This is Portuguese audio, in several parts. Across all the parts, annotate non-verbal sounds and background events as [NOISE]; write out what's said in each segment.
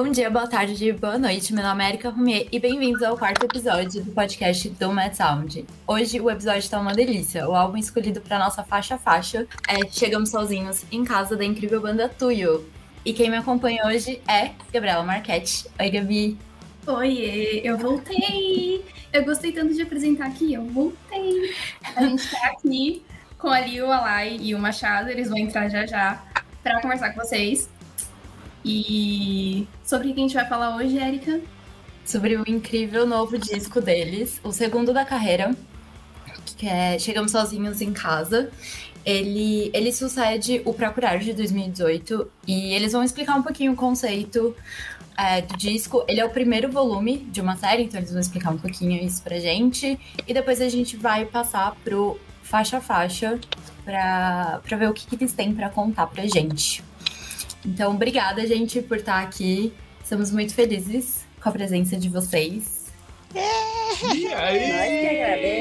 Bom dia, boa tarde, boa noite. Meu nome é Erika Rumier e bem-vindos ao quarto episódio do podcast do Mad Sound. Hoje o episódio tá uma delícia. O álbum escolhido para nossa faixa faixa é Chegamos Sozinhos em Casa da incrível banda Tuyo. E quem me acompanha hoje é Gabriela Marchetti. Oi, Gabi. Oi, eu voltei! Eu gostei tanto de apresentar aqui, eu voltei! A gente tá aqui com a Liu, a Lai e o Machado, eles vão entrar já já para conversar com vocês. E sobre o que a gente vai falar hoje, Érica? Sobre o incrível novo disco deles, o segundo da carreira, que é Chegamos Sozinhos em Casa. Ele, ele sucede o Procurar de 2018 e eles vão explicar um pouquinho o conceito é, do disco. Ele é o primeiro volume de uma série, então eles vão explicar um pouquinho isso pra gente. E depois a gente vai passar pro faixa a faixa pra, pra ver o que, que eles têm para contar pra gente. Então, obrigada, gente, por estar aqui. Estamos muito felizes com a presença de vocês. E aí?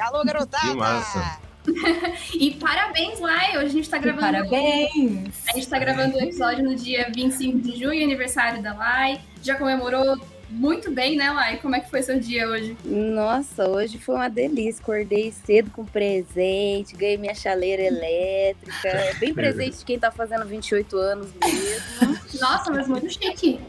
Alô, garotada! Que massa! [LAUGHS] e parabéns, Lai! Hoje a gente tá gravando. Parabéns! A gente tá gravando o episódio no dia 25 de junho, aniversário da Lai. Já comemorou muito bem, né, Lai? Como é que foi seu dia hoje? Nossa, hoje foi uma delícia. Acordei cedo com presente, ganhei minha chaleira elétrica. É bem presente de quem tá fazendo 28 anos mesmo. Nossa, mas muito chique.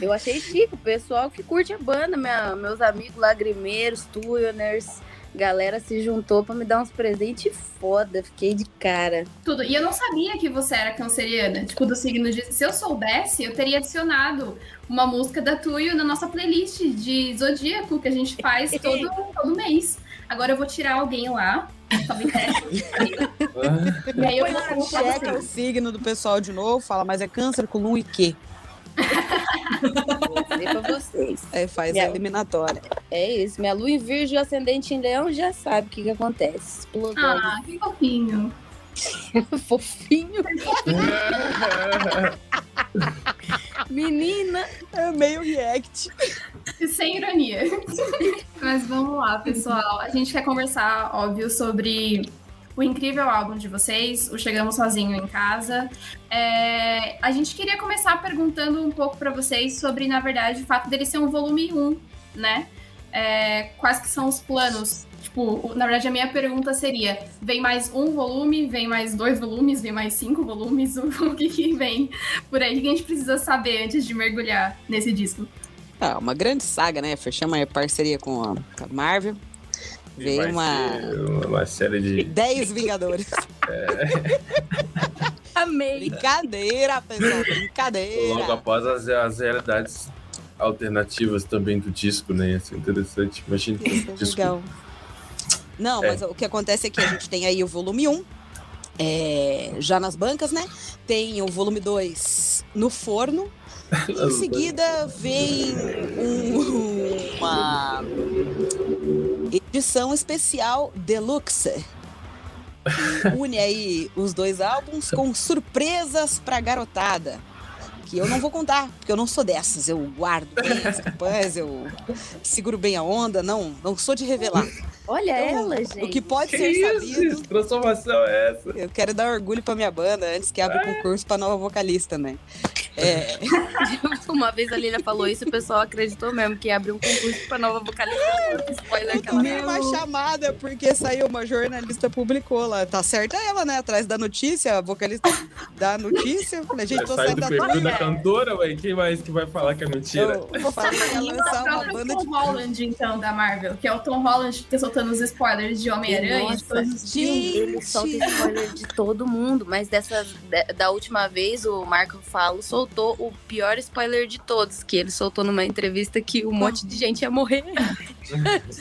Eu achei chique. O pessoal que curte a banda, minha, meus amigos lagrimeiros, tuners galera se juntou para me dar uns presentes foda. Fiquei de cara. Tudo. E eu não sabia que você era canceriana, tipo, do signo de. Se eu soubesse, eu teria adicionado uma música da Tuyo na nossa playlist de zodíaco que a gente faz [LAUGHS] todo, todo mês. Agora eu vou tirar alguém lá. [LAUGHS] e aí eu vou checa o signo do pessoal de novo, fala, mas é câncer com lua e quê? Vou dizer pra vocês. É, faz Minha- a eliminatória. É isso. Minha lua em virgem ascendente em leão já sabe o que, que acontece. Explodou. Ah, que fofinho. [LAUGHS] Fofinho. Menina. É meio react. Sem ironia. Mas vamos lá, pessoal. A gente quer conversar, óbvio, sobre o incrível álbum de vocês, o Chegamos Sozinho em Casa. É, a gente queria começar perguntando um pouco pra vocês sobre, na verdade, o fato dele ser um volume 1, né? É, quais que são os planos? Tipo, na verdade, a minha pergunta seria: vem mais um volume, vem mais dois volumes, vem mais cinco volumes? [LAUGHS] O, que, que vem por aí? O que a gente precisa saber antes de mergulhar nesse disco? Ah, uma grande saga, né? Fechamos a parceria com a Marvel. Veio vai uma- ser uma, série de. 10 Vingadores. [LAUGHS] Amei. brincadeira, pessoal. Logo Brincadeira. após as, as realidades alternativas também do disco, né? Ia ser interessante. Imagina que Isso o é disco. legal. Não, É. mas o que acontece é que a gente tem aí o volume 1, é, já nas bancas, né? Tem o volume 2 no forno. [LAUGHS] E em seguida vem um- uma edição especial deluxe. Que [LAUGHS] une aí os dois álbuns com surpresas pra garotada. Que eu não vou contar, porque eu não sou dessas. Eu guardo bem as campanhas, eu seguro bem a onda, não, não sou de revelar. Olha Então, ela, gente. O que pode Que ser isso? sabido. Que transformação é essa? Eu quero dar orgulho pra minha banda antes que abra o concurso pra nova vocalista, né? É, [LAUGHS] Uma vez a Lilian falou isso e o pessoal acreditou mesmo que ia abrir um concurso pra nova vocalista. Spoiler que ela nem uma chamada, porque saiu uma jornalista publicou lá. Tá certa ela, né? Atrás da notícia, a vocalista da notícia. Eu Falei, gente, tô do da perfil da cantora, ué. Quem mais que vai falar que é mentira? Eu falei que ia lançar uma banda Tom de. Holland, então, da Marvel, que é o Tom Holland que tá soltando os spoilers de Homem-Aranha, de todos os filmes. Ele solta spoiler de todo mundo, mas dessa da, última vez o Marco Falo soltou o pior spoiler de todos, que ele soltou numa entrevista que um monte de gente ia morrer.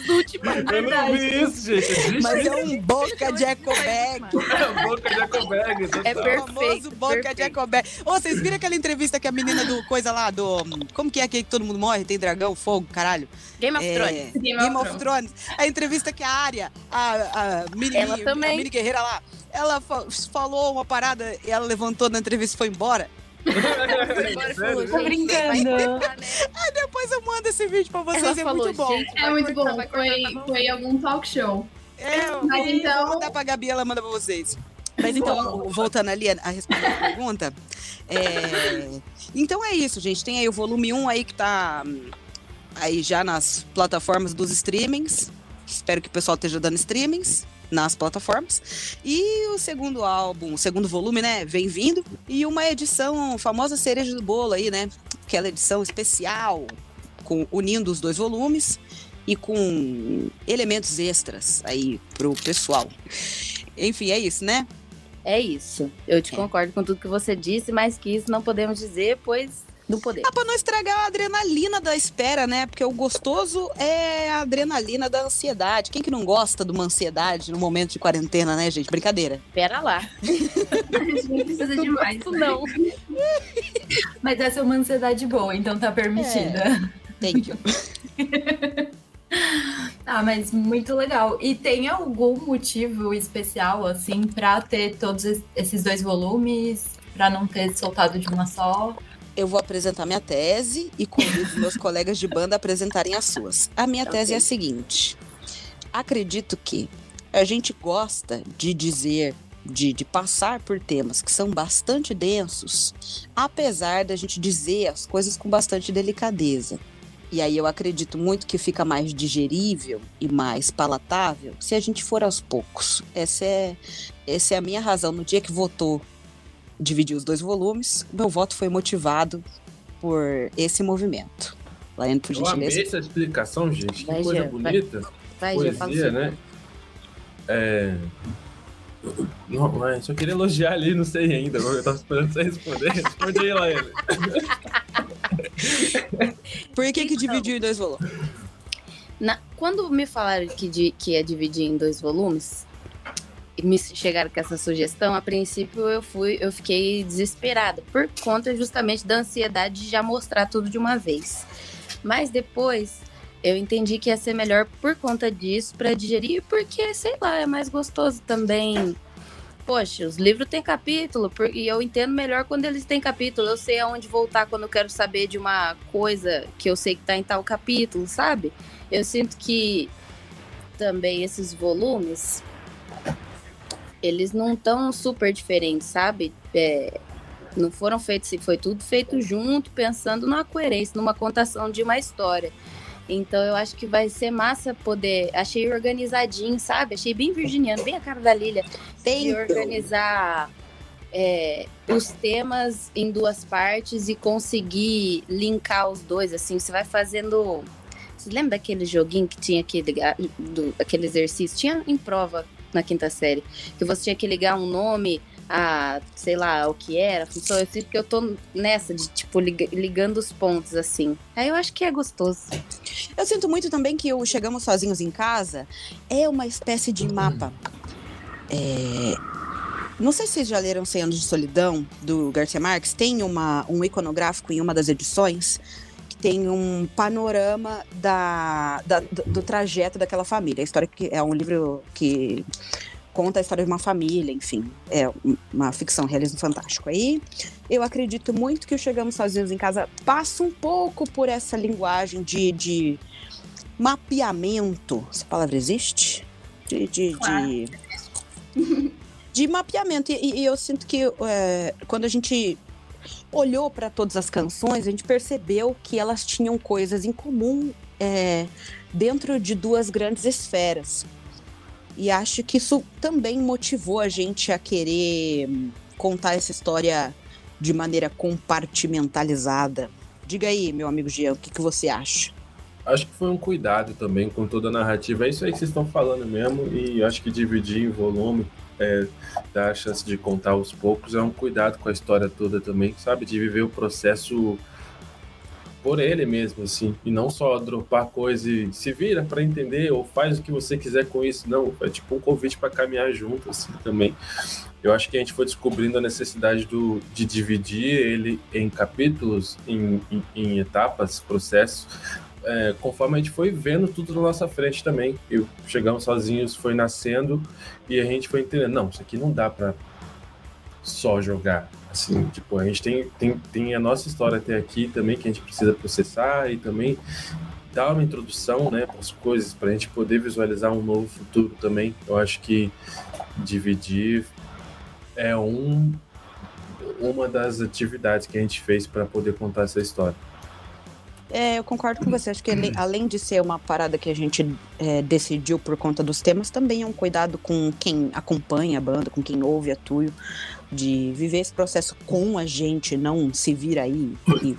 Último, [LAUGHS] Eu não vi isso, gente. Mas é um boca de eco bag. a boca de Ecobag. É O perfeito. famoso boca de. Ecobag. Ô, vocês viram aquela entrevista que a menina do coisa lá, do. Como que é aquele que todo mundo morre? Tem dragão, fogo, caralho? Game of É, Thrones. Game Game of of Thrones. A entrevista que a Arya, a, a mini, Ela também. a mini guerreira lá, ela fa- falou uma parada e ela levantou na entrevista e foi embora. [LAUGHS] Tô brincando. cortar, [LAUGHS] né? Depois eu mando esse vídeo pra vocês, Ela é falou, muito bom. É muito cortar, bom. cortar, Foi, tá bom. foi algum talk show. É, Mas então- vou mandar pra Gabi, ela manda pra vocês. Mas então, voltando ali a, a responder a pergunta, é, então é isso, gente. Tem aí o volume 1 aí que tá hum, aí já nas plataformas dos streamings. Espero que o pessoal esteja dando streamings nas plataformas. E o segundo álbum, o segundo volume, né, vem vindo. E uma edição, famosa cereja do bolo aí, né? Aquela edição especial, com, unindo os dois volumes e com elementos extras aí pro pessoal. Enfim, é isso, né? É isso. Eu te É. concordo com tudo que você disse, mas que isso não podemos dizer, pois não podemos. Ah, pra não estragar a adrenalina da espera, né? Porque o gostoso é a adrenalina da ansiedade. Quem que não gosta de uma ansiedade no momento de quarentena, né, gente? Brincadeira. Pera lá. [LAUGHS] A gente nem precisa demais. Isso né? não. Mas essa é uma ansiedade boa, então tá permitida. Thank you. [LAUGHS] Ah, mas muito legal. E tem algum motivo especial, assim, pra ter todos es- esses dois volumes? Pra não ter soltado de uma só? Eu vou apresentar minha tese e convido meus colegas de banda a apresentarem as suas. A minha tese é a seguinte: acredito que a gente gosta de dizer, de, de passar por temas que são bastante densos, apesar da gente dizer as coisas com bastante delicadeza. E aí eu acredito muito que fica mais digerível e mais palatável se a gente for aos poucos. Essa é, essa é a minha razão. No dia que votou dividir os dois volumes, meu voto foi motivado por esse movimento. Laiane, por Eu amei gentileza. essa explicação, gente. Que Vai, coisa Jean, vai. bonita. Vai, já fala Poesia, né? É... Não, mas só queria elogiar ali, não sei ainda. Eu tava esperando você responder. Responde aí, Laene. [LAUGHS] Por que que dividiu em dois volumes? Na- quando me falaram que, di- que ia dividir em dois volumes, me chegaram com essa sugestão, a princípio eu fui, eu fiquei desesperada por conta justamente da ansiedade de já mostrar tudo de uma vez. Mas depois eu entendi que ia ser melhor por conta disso para digerir, porque sei lá, é mais gostoso também. Poxa, os livros têm capítulo, e eu entendo melhor quando eles têm capítulo. Eu sei aonde voltar quando eu quero saber de uma coisa que eu sei que tá em tal capítulo, sabe? Eu sinto que também esses volumes eles não estão super diferentes, sabe? É, não foram feitos, se foi tudo feito junto, pensando numa coerência, numa contação de uma história. Então eu acho que vai ser massa poder. Achei organizadinho, sabe? Achei bem virginiano, bem a cara da Lilia. Tem De organizar é, os temas em duas partes e conseguir linkar os dois, assim. Você vai fazendo. Você lembra daquele joguinho que tinha que ligar, do, aquele exercício? Tinha em prova na quinta série, que você tinha que ligar um nome a, sei lá, o que era, função. Eu sinto que eu tô nessa de, tipo, liga- ligando os pontos, assim. Aí eu acho que é gostoso. Eu sinto muito também que o Chegamos Sozinhos em Casa é uma espécie de mapa. É, Não sei se vocês já leram 100 Anos de Solidão, do Garcia Marques. Tem uma, um iconográfico em uma das edições tem um panorama da, da- do, do trajeto daquela família. A história que é um livro que conta a história de uma família, enfim. É um- uma ficção, realismo fantástico. Aí eu acredito muito que o Chegamos Sozinhos em Casa passa um pouco por essa linguagem de, de mapeamento. Essa palavra existe? De. de, Claro. de, [LAUGHS] [LAUGHS] de mapeamento. E, e eu sinto que é, quando a gente olhou para todas as canções, a gente percebeu que elas tinham coisas em comum é, dentro de duas grandes esferas. E acho que isso também motivou a gente a querer contar essa história de maneira compartimentalizada. Diga aí, meu amigo Jean, o que, que você acha? Acho que foi um cuidado também com toda a narrativa. É isso aí que vocês estão falando mesmo. E acho que dividir em volume, é, dar a chance de contar aos poucos, é um cuidado com a história toda também, sabe? De viver o processo por ele mesmo, assim. E não só dropar coisa e se vira para entender ou faz o que você quiser com isso. Não, é tipo um convite para caminhar junto, assim, também. Eu acho que a gente foi descobrindo a necessidade do, de dividir ele em capítulos, em, em, em etapas, processos, é, conforme a gente foi vendo tudo na nossa frente também. E Chegamos Sozinhos foi nascendo e a gente foi entendendo, não, isso aqui não dá pra só jogar. Assim, tipo, a gente tem, tem, tem a nossa história até aqui também que a gente precisa processar e também dar uma introdução, né, para as coisas, para a gente poder visualizar um novo futuro também. Eu acho que dividir é um, uma das atividades que a gente fez para poder contar essa história. É, eu concordo com você. Acho que ele, além de ser uma parada que a gente é, decidiu por conta dos temas, também é um cuidado com quem acompanha a banda, com quem ouve a Tuyo, de viver esse processo com a gente, não se vir aí e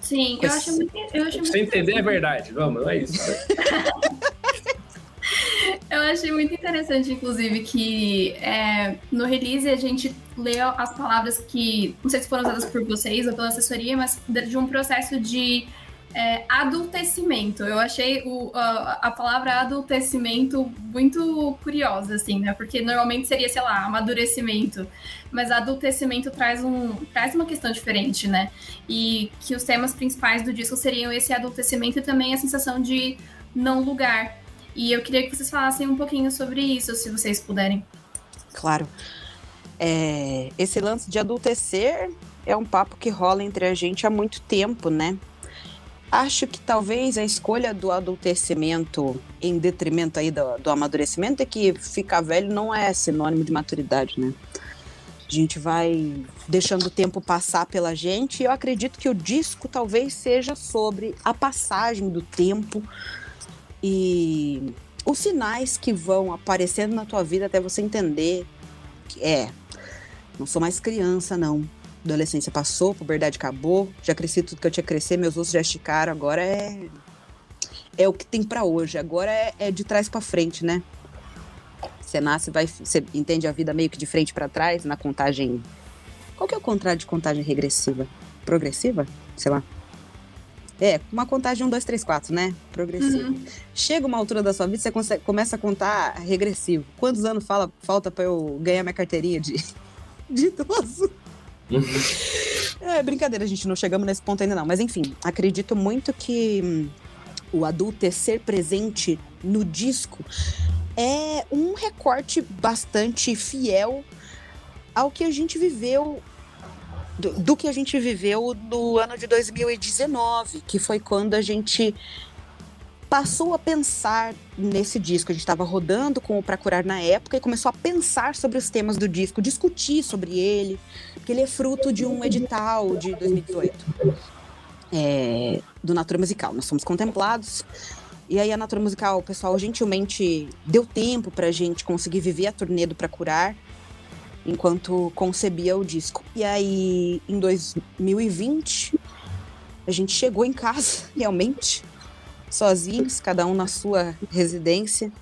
Sim, eu acho muito. Eu acho Você entender é verdade, vamos, não é isso. [LAUGHS] eu achei muito interessante, inclusive, que é, no release a gente leu as palavras que, não sei se foram usadas por vocês ou pela assessoria, mas de um processo de é, adultecimento. Eu achei o, a, a, palavra adultecimento muito curiosa, assim, né? Porque normalmente seria, sei lá, amadurecimento. Mas adultecimento traz, um, traz uma questão diferente, né? E que os temas principais do disco seriam esse adultecimento e também a sensação de não lugar. E eu queria que vocês falassem um pouquinho sobre isso, se vocês puderem. Claro. É, esse lance de adultecer é um papo que rola entre a gente há muito tempo, né? Acho que talvez a escolha do adultecimento em detrimento aí do, do amadurecimento é que ficar velho não é sinônimo de maturidade, né? A gente vai deixando o tempo passar pela gente e eu acredito que o disco talvez seja sobre a passagem do tempo e os sinais que vão aparecendo na tua vida até você entender que é, não sou mais criança não, adolescência passou, puberdade acabou, já cresci tudo que eu tinha que crescer, meus ossos já esticaram, agora é é o que tem para hoje, agora é, é de trás para frente, né? Você nasce, vai, você entende a vida meio que de frente para trás na contagem. Qual que é o contrário de contagem regressiva? Progressiva? Sei lá. É, uma contagem 1, 2, 3, 4, né? Progressiva. Uhum. Chega uma altura da sua vida, você consegue, começa a contar regressivo. Quantos anos fala, falta para eu ganhar minha carteirinha de, [LAUGHS] de idoso? é brincadeira, a gente não chegamos nesse ponto ainda não. Mas enfim, acredito muito que hum, o adulto ser presente no disco é um recorte bastante fiel ao que a gente viveu do, que a gente viveu no ano de 2019, que foi quando a gente passou a pensar nesse disco. A gente estava rodando com o Pra Curar na época e começou a pensar sobre os temas do disco, discutir sobre ele, porque ele é fruto de um edital de 2018 é, do Natura Musical. Nós fomos contemplados. E aí a Natura Musical, pessoal gentilmente deu tempo para a gente conseguir viver a turnê do Pra Curar enquanto concebia o disco. E aí, em 2020, a gente chegou em casa, [LAUGHS] realmente, sozinhos, cada um na sua residência,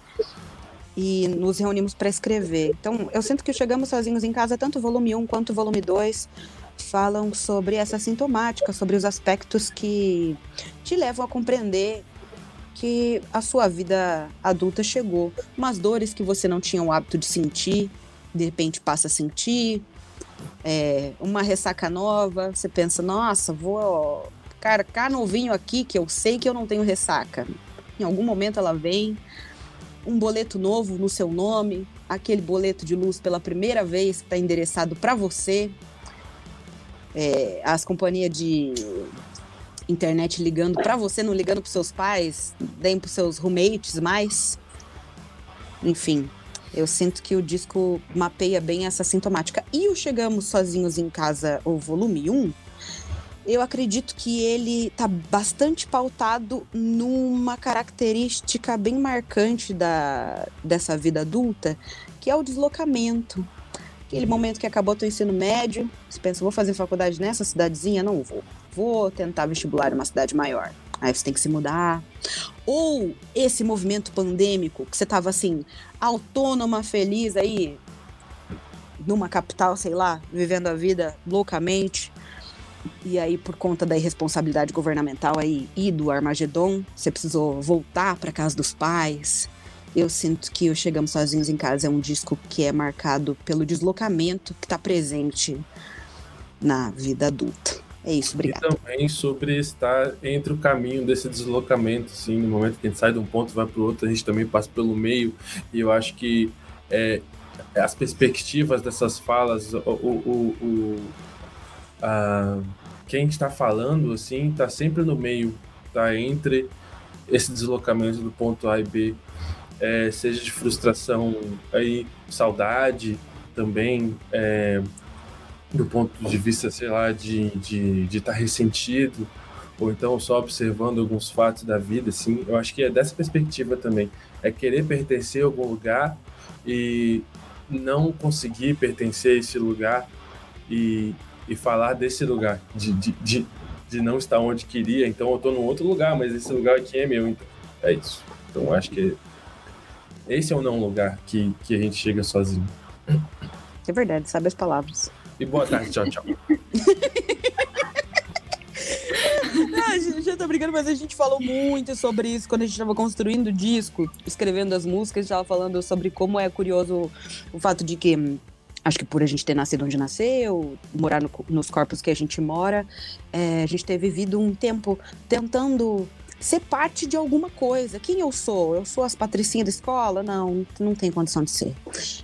e nos reunimos para escrever. Então, eu sinto que chegamos sozinhos em casa, tanto o volume 1 quanto o volume 2 falam sobre essa sintomática, sobre os aspectos que te levam a compreender que a sua vida adulta chegou, umas dores que você não tinha o hábito de sentir, de repente passa a sentir, é, uma ressaca nova, você pensa, nossa, vou cara, cá novinho aqui que eu sei que eu não tenho ressaca. Em algum momento ela vem, um boleto novo no seu nome, aquele boleto de luz pela primeira vez que está endereçado para você. É, as companhias de internet ligando para você, não ligando para seus pais, nem para seus roommates mais. Enfim, eu sinto que o disco mapeia bem essa sintomática. E o Chegamos Sozinhos em Casa, o volume 1, eu acredito que ele está bastante pautado numa característica bem marcante da, dessa vida adulta, que é o deslocamento. Aquele momento que acabou teu ensino médio, você pensa, vou fazer faculdade nessa cidadezinha? Não vou. Vou tentar vestibular em uma cidade maior. Aí você tem que se mudar. Ou esse movimento pandêmico, que você tava assim, autônoma, feliz aí, numa capital, sei lá, vivendo a vida loucamente. E aí, por conta da irresponsabilidade governamental aí e do Armagedon, você precisou voltar para casa dos pais. Eu sinto que o Chegamos Sozinhos em Casa é um disco que é marcado pelo deslocamento que está presente na vida adulta. É isso, obrigado. E também sobre estar entre o caminho desse deslocamento, assim, no momento que a gente sai de um ponto e vai para o outro, a gente também passa pelo meio. E eu acho que é, as perspectivas dessas falas, o, o, o a, quem está falando assim está sempre no meio, tá entre esse deslocamento do ponto A e B, é, seja de frustração, aí saudade, também é, do ponto de vista, sei lá, de estar de, de tá ressentido, ou então só observando alguns fatos da vida, assim, eu acho que é dessa perspectiva também. É querer pertencer a algum lugar e não conseguir pertencer a esse lugar e, e falar desse lugar, de, de, de, de não estar onde queria, então eu estou num outro lugar, mas esse lugar aqui é meu, então é isso. Então acho que esse é o não lugar que, que a gente chega sozinho. É verdade, sabe as palavras. E boa tarde, tchau, tchau. [LAUGHS] ah, gente já tá brincando, mas a gente falou muito sobre isso quando a gente tava construindo o disco, escrevendo as músicas, a gente tava falando sobre como é curioso o fato de que acho que por a gente ter nascido onde nasceu, morar no, nos corpos que a gente mora, é, a gente ter vivido um tempo tentando ser parte de alguma coisa. Quem eu sou? Eu sou as patricinhas da escola? Não, não tem condição de ser.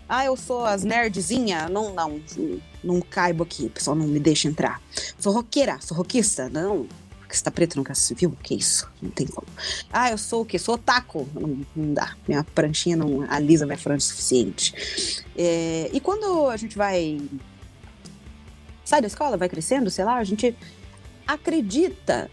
Ah, eu sou as nerdzinha? Não, não, não caibo aqui, o pessoal não me deixa entrar. Sou roqueira, sou roquista? Não, porque está preto nunca se viu? Que isso? Não tem como. Ah, eu sou o quê? Sou otaku? Não, não dá. Minha pranchinha não alisa minha franja o suficiente. É, e quando a gente vai. Sai da escola, vai crescendo, sei lá, a gente acredita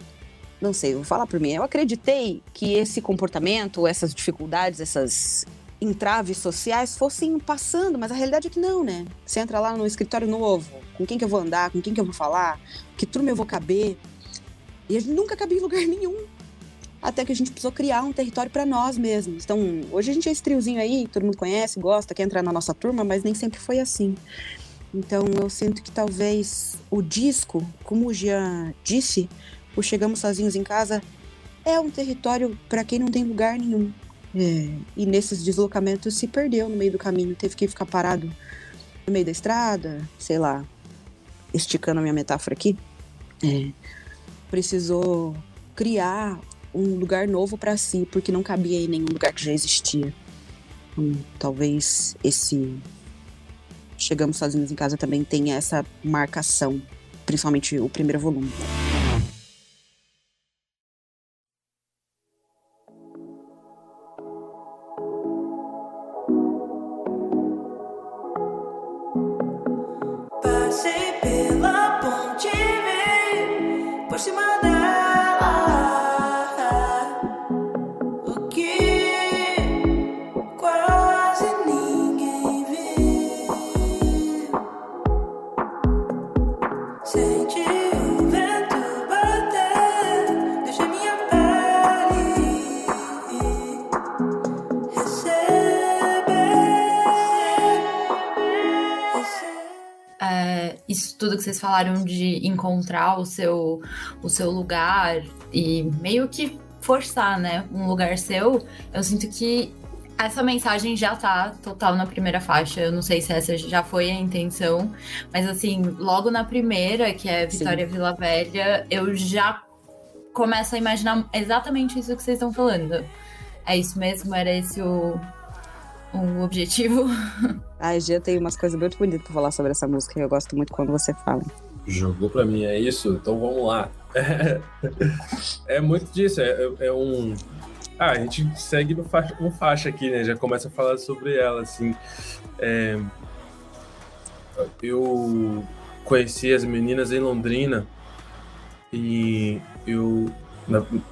não sei, vou falar por mim. Eu acreditei que esse comportamento, essas dificuldades, essas entraves sociais fossem passando, mas a realidade é que não, né? Você entra lá no escritório novo, com quem que eu vou andar, com quem que eu vou falar, que turma eu vou caber. E a gente nunca cabia em lugar [LAUGHS] nenhum. Até que a gente precisou criar um território para nós mesmos. Então, hoje a gente é esse triozinho aí, todo mundo conhece, gosta, quer entrar na nossa turma, mas nem sempre foi assim. Então, eu sinto que talvez o disco, como o Jean disse, o Chegamos Sozinhos em Casa é um território para quem não tem lugar nenhum. É, e nesses deslocamentos se perdeu no meio do caminho, teve que ficar parado no meio da estrada, sei lá, esticando a minha metáfora aqui. É, precisou criar um lugar novo para si, porque não cabia em nenhum lugar que já existia. Então, talvez esse Chegamos Sozinhos em Casa também tenha essa marcação, principalmente o primeiro volume. say vocês falaram de encontrar o seu, o seu lugar e meio que forçar, né, um lugar seu, eu sinto que essa mensagem já tá total na primeira faixa. Eu não sei se essa já foi a intenção, mas assim, logo na primeira, que é Vitória Sim. Vila Velha, eu já começo a imaginar exatamente isso que vocês estão falando. É isso mesmo? Era esse o, o objetivo? [LAUGHS] A Gia tem umas coisas muito bonitas pra falar sobre essa música e eu gosto muito quando você fala. Jogou pra mim, é isso? Então vamos lá. [LAUGHS] É, muito disso, é, é, um. Ah, a gente segue no faixa, com faixa aqui, né? Já começa a falar sobre ela, assim. É... Eu conheci as meninas em Londrina e eu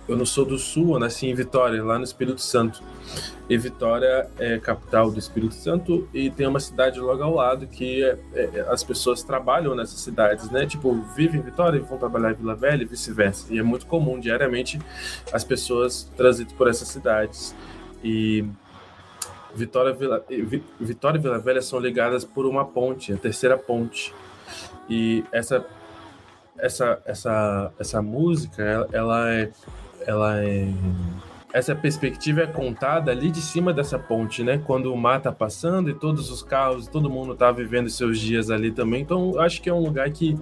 eu não sou do Sul, eu nasci em Vitória, lá no Espírito Santo. E Vitória é capital do Espírito Santo e tem uma cidade logo ao lado que é, é, as pessoas trabalham nessas cidades, né? Tipo, vivem em Vitória e vão trabalhar em Vila Velha e vice-versa. E é muito comum, diariamente, as pessoas transitam por essas cidades. E Vitória, Vila, Vitória e Vila Velha são ligadas por uma ponte, a terceira ponte. E essa essa, essa, essa música, ela, ela é. Ela é. Essa perspectiva é contada ali de cima dessa ponte, né? Quando o mar tá passando e todos os carros, todo mundo tá vivendo seus dias ali também. Então, acho que é um lugar que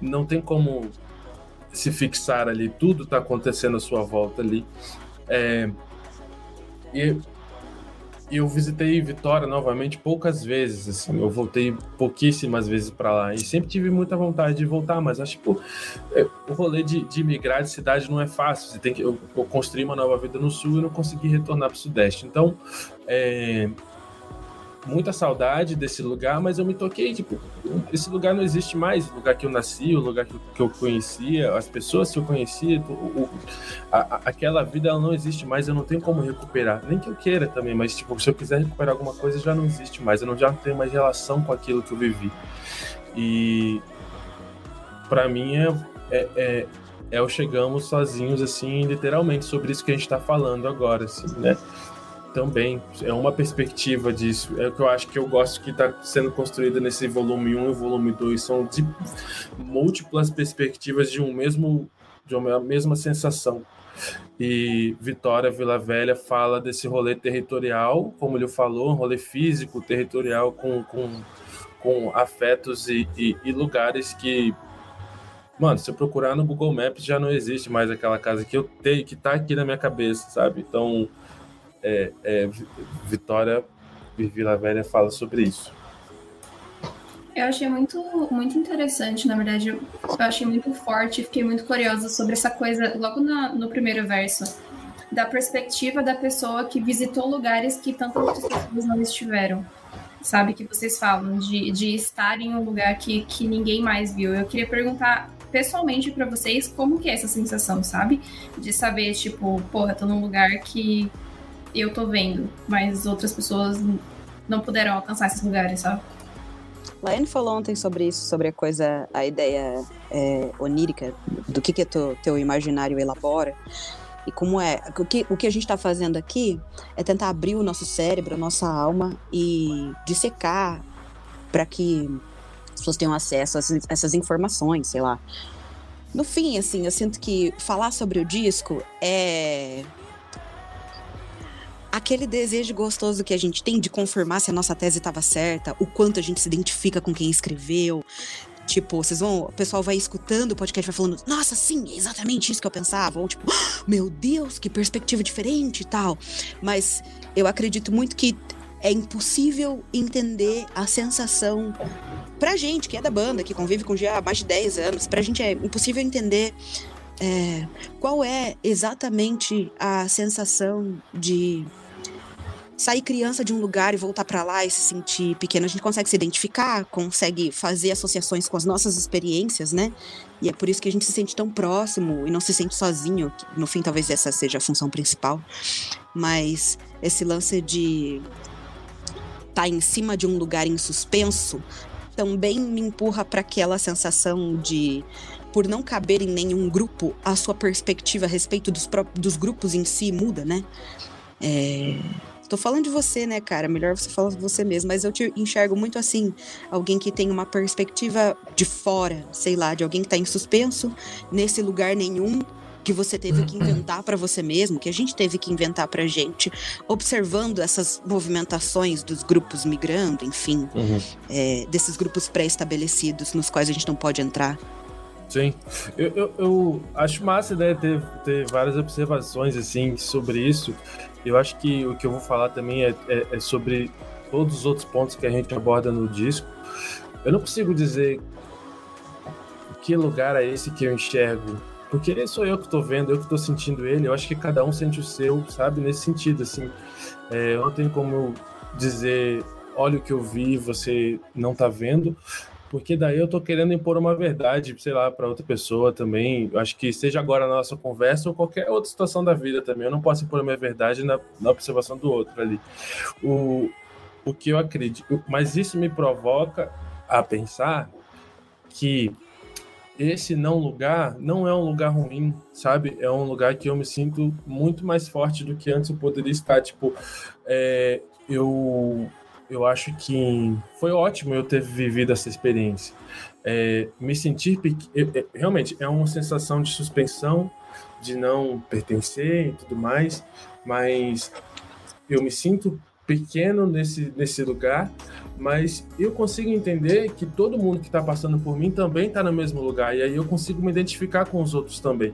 não tem como se fixar ali. Tudo tá acontecendo à sua volta ali. É, e eu visitei Vitória novamente poucas vezes, assim, eu voltei pouquíssimas vezes para lá e sempre tive muita vontade de voltar, mas acho que tipo, o rolê de, de migrar de cidade não é fácil, você tem que eu, eu construir uma nova vida no sul e não consegui retornar para o sudeste, então é, muita saudade desse lugar, mas eu me toquei, tipo, esse lugar não existe mais, o lugar que eu nasci, o lugar que, eu conhecia, as pessoas que eu conhecia, o, o, a, aquela vida ela não existe mais, eu não tenho como recuperar, nem que eu queira também, mas tipo, se eu quiser recuperar alguma coisa, já não existe mais, eu não já não tenho mais relação com aquilo que eu vivi. E para mim é, é, é, é o chegamos sozinhos, assim, literalmente, sobre isso que a gente está falando agora, assim, né? Também é uma perspectiva disso. É o que eu acho que eu gosto que está sendo construída nesse volume 1 e volume 2. São de múltiplas perspectivas de um mesmo de uma mesma sensação. E Vitória Vila Velha fala desse rolê territorial, como ele falou, um rolê físico, territorial, com, com, com afetos e, e, e lugares que Mano, se eu procurar no Google Maps, já não existe mais aquela casa que eu tenho, que tá aqui na minha cabeça, sabe? Então, é, é, Vitória Vila Velha fala sobre isso. Eu achei muito, muito interessante, na verdade, eu achei muito forte, fiquei muito curiosa sobre essa coisa, logo na, no primeiro verso, da perspectiva da pessoa que visitou lugares que tantas outras pessoas não estiveram. Sabe, que vocês falam, de, de estar em um lugar que, que ninguém mais viu. Eu queria perguntar pessoalmente para vocês como que é essa sensação, sabe? De saber, tipo, porra, tô num lugar que eu tô vendo, mas outras pessoas não puderam alcançar esses lugares, sabe? Laine falou ontem sobre isso, sobre a coisa, a ideia é, onírica, do que, que teu, teu imaginário elabora. E como é. O que, o que a gente está fazendo aqui é tentar abrir o nosso cérebro, a nossa alma e dissecar para que as pessoas tenham acesso a essas informações, sei lá. No fim, assim, eu sinto que falar sobre o disco é aquele desejo gostoso que a gente tem de confirmar se a nossa tese estava certa, o quanto a gente se identifica com quem escreveu. Tipo, vocês vão, o pessoal vai escutando o podcast, vai falando, nossa, sim, é exatamente isso que eu pensava. Ou tipo, oh, meu Deus, que perspectiva diferente e tal. Mas eu acredito muito que é impossível entender a sensação pra gente, que é da banda, que convive com já há mais de 10 anos, pra gente é impossível entender é, qual é exatamente a sensação de sair criança de um lugar e voltar para lá e se sentir pequeno. A gente consegue se identificar, consegue fazer associações com as nossas experiências, né? E é por isso que a gente se sente tão próximo e não se sente sozinho. No fim, talvez essa seja a função principal. Mas esse lance de estar tá em cima de um lugar em suspenso também me empurra para aquela sensação de por não caber em nenhum grupo, a sua perspectiva a respeito dos, dos grupos em si muda, né? É... Tô falando de você, né, cara? Melhor você falar de você mesmo, mas eu te enxergo muito assim, alguém que tem uma perspectiva de fora, sei lá, de alguém que tá em suspenso, nesse lugar nenhum, que você teve que inventar para você mesmo, que a gente teve que inventar pra gente, observando essas movimentações dos grupos migrando, enfim, uhum. é, desses grupos pré-estabelecidos nos quais a gente não pode entrar. Sim, eu, eu, eu, acho massa né, ter, ter várias observações assim sobre isso. Eu acho que o que eu vou falar também é, é, é sobre todos os outros pontos que a gente aborda no disco. Eu não consigo dizer que lugar é esse que eu enxergo porque sou eu que estou vendo, eu que estou sentindo ele. Eu acho que cada um sente o seu, sabe? Nesse sentido, assim. É, eu não tenho como dizer, olha o que eu vi, você não está vendo. Porque daí eu estou querendo impor uma verdade, sei lá, para outra pessoa também. Eu acho que seja agora na nossa conversa ou qualquer outra situação da vida também. Eu não posso impor a minha verdade na, na observação do outro ali. O, o que eu acredito. Mas isso me provoca a pensar que esse não lugar não é um lugar ruim, sabe? É um lugar que eu me sinto muito mais forte do que antes eu poderia estar. Tipo, é, eu, eu acho que foi ótimo eu ter vivido essa experiência. É, me sentir realmente é uma sensação de suspensão, de não pertencer e tudo mais, mas eu me sinto pequeno nesse, nesse lugar, mas eu consigo entender que todo mundo que está passando por mim também está no mesmo lugar, e aí eu consigo me identificar com os outros também.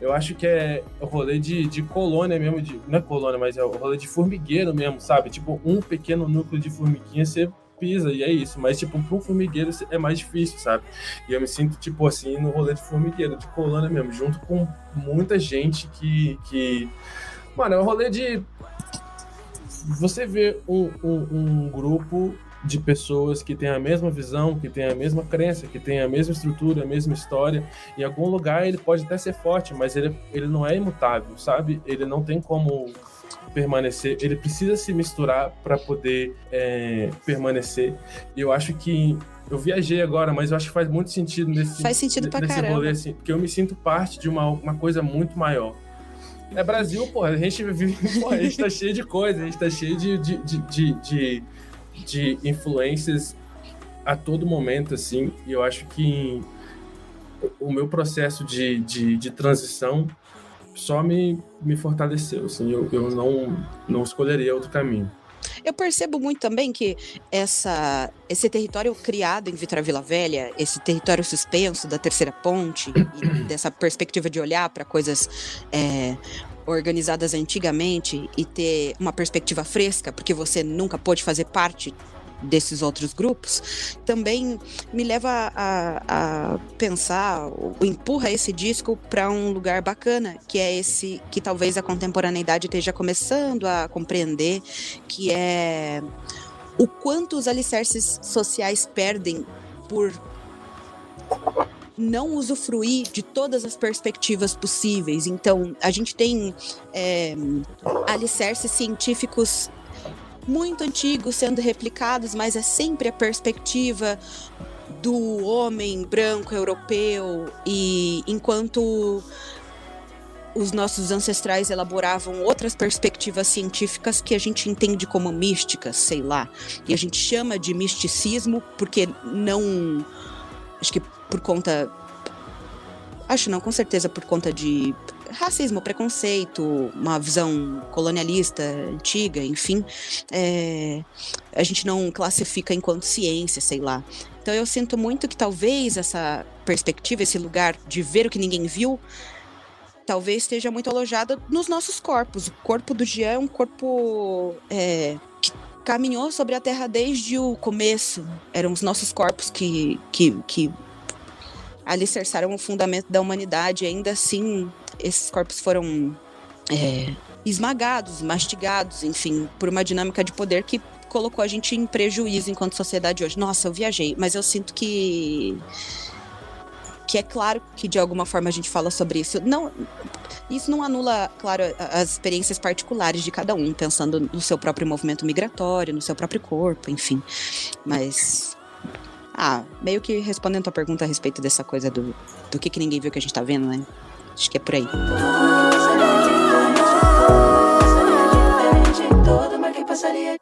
Eu acho que é o rolê de, de colônia mesmo, de, não é colônia, mas é o rolê de formigueiro mesmo, sabe? Tipo, um pequeno núcleo de formiguinha, você pisa e é isso, mas tipo, para um formigueiro é mais difícil, sabe? E eu me sinto, tipo assim, no rolê de formigueiro, de colônia mesmo, junto com muita gente que. que... Mano, é um rolê de você vê um, um, um grupo de pessoas que têm a mesma visão, que têm a mesma crença, que têm a mesma estrutura, a mesma história. Em algum lugar ele pode até ser forte, mas ele, ele não é imutável, sabe? Ele não tem como permanecer, ele precisa se misturar para poder é, permanecer. E eu acho que eu viajei agora, mas eu acho que faz muito sentido nesse Faz sentido pra nesse caramba. rolê, assim, porque eu me sinto parte de uma, uma coisa muito maior. É Brasil, porra, a gente vive, [LAUGHS] porra, a gente tá cheio de coisa, a gente tá cheio de, de, de, de, de, de influências a todo momento, assim, e eu acho que o meu processo de, de, de transição só me, me fortaleceu, assim, eu, eu não, não escolheria outro caminho. Eu percebo muito também que essa, esse território criado em Vitória Vila Velha, esse território suspenso da terceira ponte, dessa perspectiva de olhar para coisas é, organizadas antigamente e ter uma perspectiva fresca, porque você nunca pôde fazer parte desses outros grupos, também me leva a, a pensar, empurra esse disco para um lugar bacana, que é esse que talvez a contemporaneidade esteja começando a compreender, que é o quanto os alicerces sociais perdem por não usufruir de todas as perspectivas possíveis. Então, a gente tem é, alicerces científicos muito antigos sendo replicados, mas é sempre a perspectiva do homem branco europeu e enquanto os nossos ancestrais elaboravam outras perspectivas científicas que a gente entende como místicas, sei lá, e a gente chama de misticismo porque não acho que por conta acho não, com certeza por conta de racismo, preconceito, uma visão colonialista antiga, enfim, é, a gente não classifica enquanto ciência, sei lá. Então eu sinto muito que talvez essa perspectiva, esse lugar de ver o que ninguém viu, talvez esteja muito alojada nos nossos corpos. O corpo do Jean é um corpo é, que caminhou sobre a Terra desde o começo. Eram os nossos corpos que, que, que alicerçaram o fundamento da humanidade. Ainda assim, esses corpos foram é, esmagados, mastigados, enfim, por uma dinâmica de poder que colocou a gente em prejuízo enquanto sociedade hoje. Nossa, eu viajei, mas eu sinto que que é claro que de alguma forma a gente fala sobre isso. Não, isso não anula, claro, as experiências particulares de cada um, pensando no seu próprio movimento migratório, no seu próprio corpo, enfim. Mas ah, meio que respondendo a tua pergunta a respeito dessa coisa do, do que, que ninguém viu que a gente tá vendo, né? Acho que é por aí. Passaria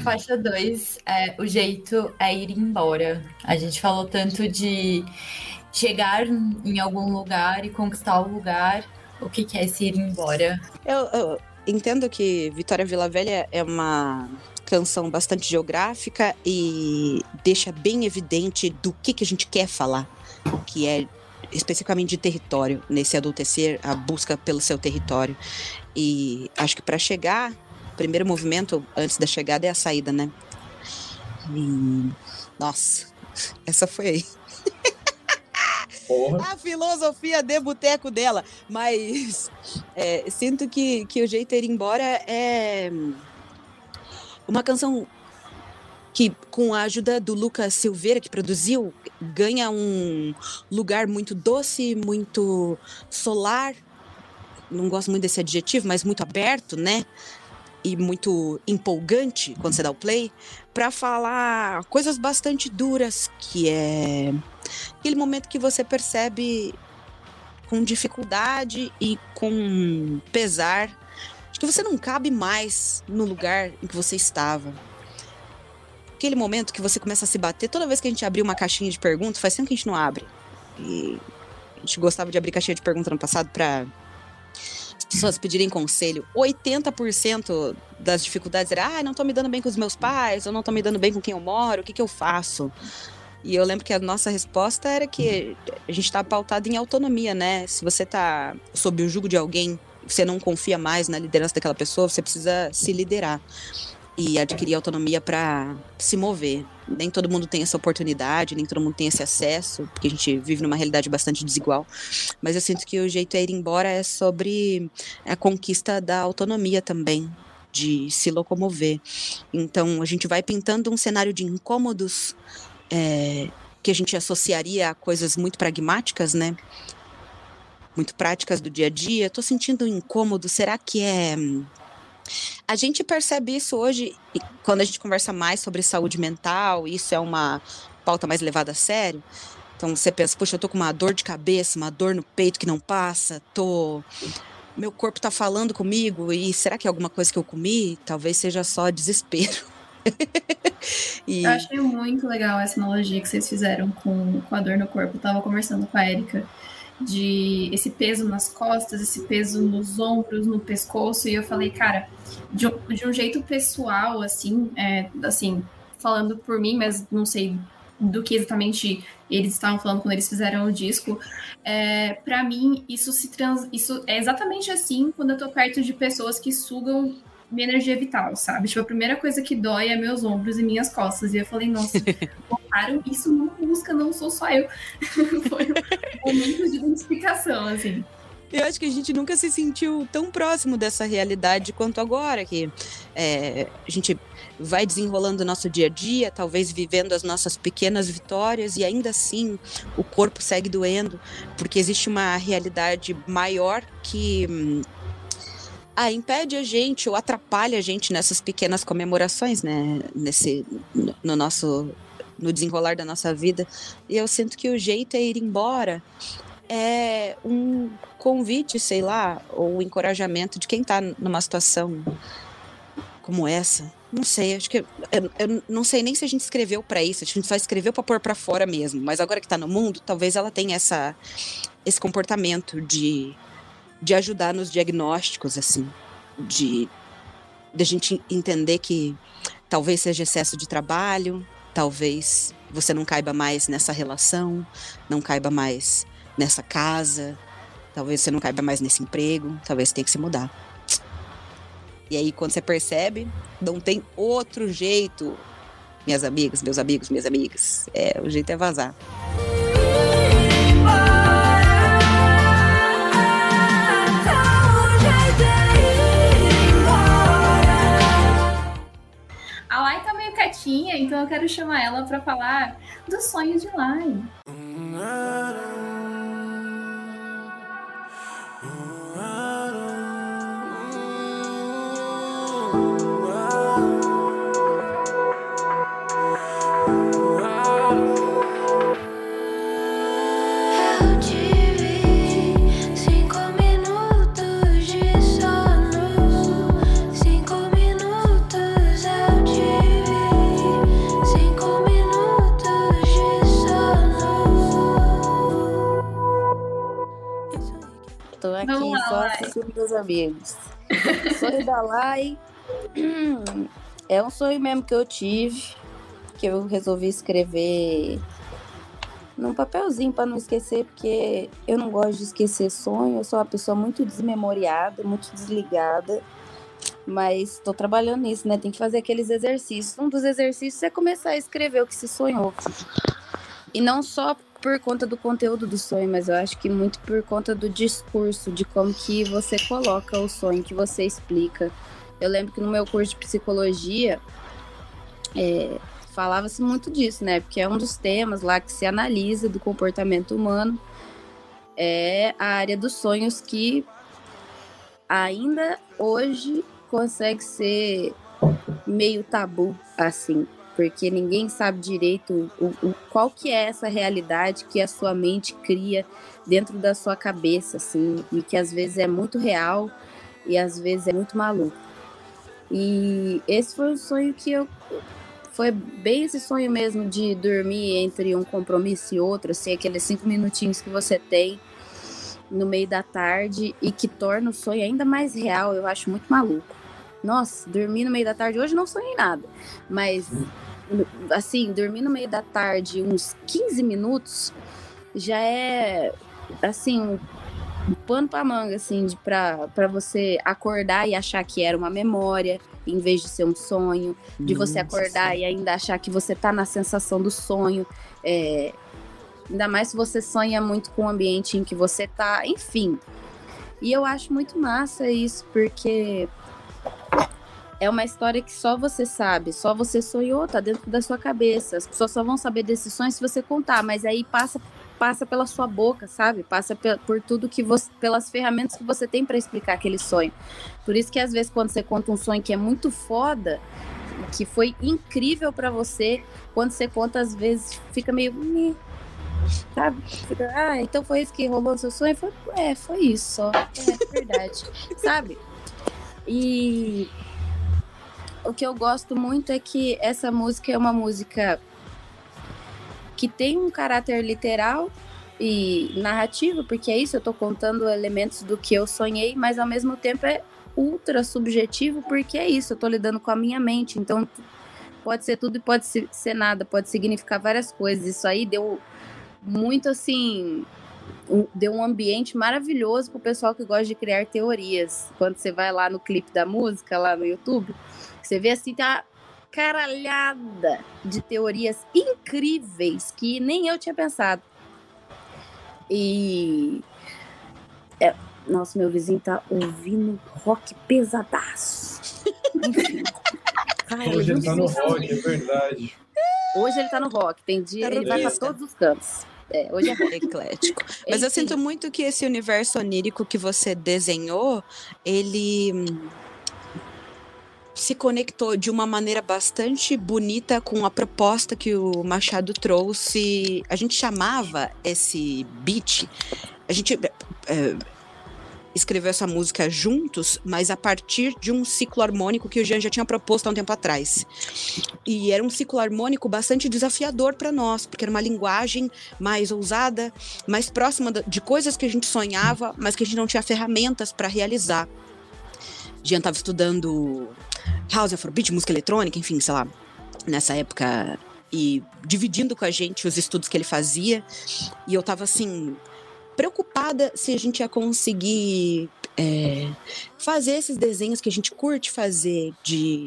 faixa 2, é, o jeito é ir embora. A gente falou tanto de chegar em algum lugar e conquistar o lugar. O que, que é esse ir embora? Eu, eu entendo que Vitória Vila Velha é uma canção bastante geográfica e deixa bem evidente do que, que a gente quer falar, que é especificamente de território, nesse adultecer, a busca pelo seu território. E acho que para chegar, primeiro movimento antes da chegada é a saída, né? E, nossa, essa foi aí Porra. a filosofia de boteco dela. Mas é, sinto que, que o jeito de ir embora é uma canção que, com a ajuda do Lucas Silveira, que produziu, ganha um lugar muito doce, muito solar. Não gosto muito desse adjetivo, mas muito aberto, né? E muito empolgante quando você dá o play, para falar coisas bastante duras, que é aquele momento que você percebe com dificuldade e com pesar de que você não cabe mais no lugar em que você estava. Aquele momento que você começa a se bater, toda vez que a gente abrir uma caixinha de perguntas, faz tempo que a gente não abre. E a gente gostava de abrir caixinha de perguntas no passado para pessoas pedirem conselho. 80% das dificuldades era, ah, não tô me dando bem com os meus pais, ou não tô me dando bem com quem eu moro, o que que eu faço? E eu lembro que a nossa resposta era que a gente está pautado em autonomia, né? Se você tá sob o jugo de alguém, você não confia mais na liderança daquela pessoa, você precisa se liderar e adquirir autonomia para se mover. Nem todo mundo tem essa oportunidade, nem todo mundo tem esse acesso, porque a gente vive numa realidade bastante desigual. Mas eu sinto que o jeito é ir embora é sobre a conquista da autonomia também, de se locomover. Então a gente vai pintando um cenário de incômodos é, que a gente associaria a coisas muito pragmáticas, né? Muito práticas do dia a dia. Tô sentindo um incômodo. Será que é a gente percebe isso hoje quando a gente conversa mais sobre saúde mental, isso é uma pauta mais levada a sério. Então você pensa, poxa, eu tô com uma dor de cabeça, uma dor no peito que não passa, tô meu corpo tá falando comigo e será que é alguma coisa que eu comi? Talvez seja só desespero. [LAUGHS] e... Eu achei muito legal essa analogia que vocês fizeram com, com a dor no corpo. Eu tava conversando com a Erika de esse peso nas costas, esse peso nos ombros, no pescoço, e eu falei, cara, de um, de um jeito pessoal, assim, é, assim, falando por mim, mas não sei do que exatamente eles estavam falando quando eles fizeram o disco. É, para mim, isso se trans, isso é exatamente assim quando eu tô perto de pessoas que sugam minha energia vital, sabe? Tipo, a primeira coisa que dói é meus ombros e minhas costas. E eu falei, nossa, [LAUGHS] botaram isso numa música, não sou só eu. [LAUGHS] Foi um momento de identificação, assim. Eu acho que a gente nunca se sentiu tão próximo dessa realidade quanto agora, que é, a gente vai desenrolando o nosso dia a dia, talvez vivendo as nossas pequenas vitórias, e ainda assim o corpo segue doendo, porque existe uma realidade maior que hum, ah, impede a gente ou atrapalha a gente nessas pequenas comemorações, né? Nesse, no nosso, no desenrolar da nossa vida. E eu sinto que o jeito é ir embora. É um convite, sei lá, ou um encorajamento de quem está numa situação como essa. Não sei, acho que eu, eu não sei nem se a gente escreveu para isso, a gente só escreveu para pôr para fora mesmo. Mas agora que está no mundo, talvez ela tenha essa esse comportamento de de ajudar nos diagnósticos, assim, de, de a gente entender que talvez seja excesso de trabalho, talvez você não caiba mais nessa relação, não caiba mais nessa casa, talvez você não caiba mais nesse emprego, talvez tenha que se mudar. E aí, quando você percebe, não tem outro jeito, minhas amigas, meus amigos, minhas amigas. É, o jeito é vazar. Quietinha, então eu quero chamar ela pra falar do sonho de Lai. Assistindo meus amigos. sonho da Lai [CLEARS THROAT] é um sonho mesmo que eu tive, que eu resolvi escrever num papelzinho para não esquecer, porque eu não gosto de esquecer sonho, eu sou uma pessoa muito desmemoriada, muito desligada. Mas estou trabalhando nisso, né? Tem que fazer aqueles exercícios. Um dos exercícios é começar a escrever o que se sonhou. E não só por conta do conteúdo do sonho, mas eu acho que muito por conta do discurso, de como que você coloca o sonho, que você explica. Eu lembro que no meu curso de psicologia é, falava-se muito disso, né? Porque é um dos temas lá que se analisa do comportamento humano. É a área dos sonhos que ainda hoje consegue ser meio tabu, assim, porque ninguém sabe direito o, o- qual que é essa realidade que a sua mente cria dentro da sua cabeça, assim, e que às vezes é muito real E às vezes é muito maluco. E esse foi o sonho que eu. Foi bem esse sonho mesmo de dormir entre um compromisso e outro, assim, aqueles cinco minutinhos que você tem no meio da tarde e que torna o sonho ainda mais real. Eu acho muito maluco. Nossa, dormir no meio da tarde. Hoje não sonhei nada, mas assim, dormir no meio da tarde uns 15 minutos já é assim um pano pra manga, assim, de, pra você acordar e achar que era uma memória, em vez de ser um sonho, de você Nossa, acordar sim. e ainda achar que você tá na sensação do sonho. é, ainda mais se você sonha muito com o ambiente em que você tá, enfim. E eu acho muito massa isso, porque é uma história que só você sabe, só você sonhou, tá dentro da sua cabeça. As pessoas só vão saber desses sonhos se você contar, mas aí passa passa pela sua boca, sabe? Passa por tudo que você, pelas ferramentas que você tem pra explicar aquele sonho. Por isso que às vezes quando você conta um sonho que é muito foda, que foi incrível pra você, quando você conta às vezes fica meio, sabe? Ah, então foi isso que rolou no seu sonho? Foi, é, foi isso só. É verdade, sabe? E o que eu gosto muito é que essa música é uma música que tem um caráter literal e narrativo, porque é isso, eu tô contando elementos do que eu sonhei, mas ao mesmo tempo é ultra subjetivo, porque é isso, eu tô lidando com a minha mente, então pode ser tudo e pode se- ser nada, pode significar várias coisas. Isso aí deu muito assim, deu um ambiente maravilhoso pro pessoal que gosta de criar teorias. Quando você vai lá no clipe da música, lá no YouTube, você vê assim, tá caralhada de teorias incríveis que nem eu tinha pensado. E. é, nossa, meu vizinho tá ouvindo rock pesadaço. Enfim. [LAUGHS] Ai, Hoje ele não tá no rock, é verdade. Hoje ele tá no rock, tem dia Tá ele vai pra todos os cantos. É, hoje é rock. [LAUGHS] Eclético. Mas eu Enfim. sinto muito que esse universo onírico que você desenhou, ele hum, se conectou de uma maneira bastante bonita com a proposta que o Machado trouxe. A gente chamava esse beat, a gente é, escreveu essa música juntos, mas a partir de um ciclo harmônico que o Jean já tinha proposto há um tempo atrás. E era um ciclo harmônico bastante desafiador para nós, porque era uma linguagem mais ousada, mais próxima de coisas que a gente sonhava, mas que a gente não tinha ferramentas para realizar. Jean estava estudando House Afrobeat, música eletrônica, enfim, sei lá, nessa época, e dividindo com a gente os estudos que ele fazia. E eu tava assim, preocupada se a gente ia conseguir é, fazer esses desenhos que a gente curte fazer, de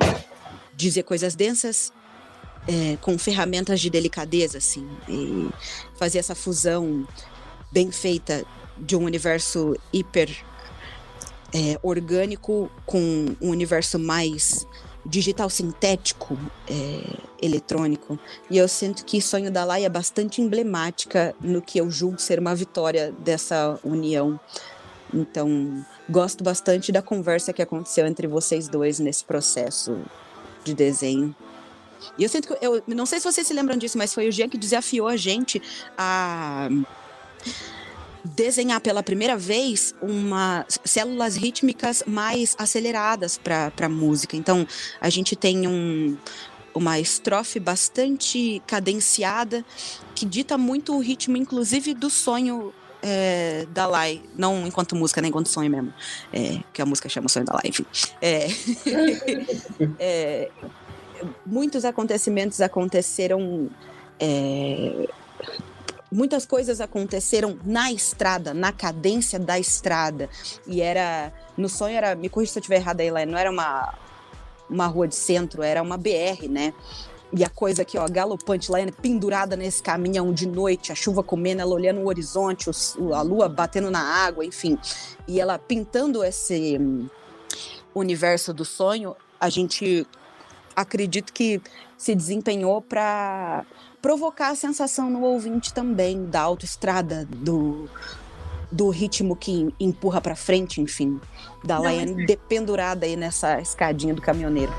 dizer coisas densas é, com ferramentas de delicadeza, assim, e fazer essa fusão bem feita de um universo hiper é, orgânico com um universo mais digital sintético, é, eletrônico. E eu sinto que Sonho da Lai é bastante emblemática no que eu julgo ser uma vitória dessa união. Então, gosto bastante da conversa que aconteceu entre vocês dois nesse processo de desenho. E eu sinto que. Eu não sei se vocês se lembram disso, mas foi o Jean que desafiou a gente a desenhar pela primeira vez uma células rítmicas mais aceleradas para a música. Então, a gente tem um, uma estrofe bastante cadenciada que dita muito o ritmo, inclusive do sonho é, da Lai, não enquanto música, nem enquanto sonho mesmo, é, que a música chama Sonho da Lai, enfim. É, [LAUGHS] é, muitos acontecimentos aconteceram. Muitas coisas aconteceram na estrada, na cadência da estrada. E era. No sonho era. Me corrija se eu estiver errada aí, não era uma, uma rua de centro, era uma BR, né? E a coisa aqui, ó, galopante, lá pendurada nesse caminhão de noite, a chuva comendo, ela olhando o horizonte, a lua batendo na água, enfim. E ela pintando esse hum, universo do sonho, a gente acredito que se desempenhou para provocar a sensação no ouvinte também da autoestrada, do, do ritmo que empurra para frente, enfim, da Laiane dependurada aí nessa escadinha do caminhoneiro.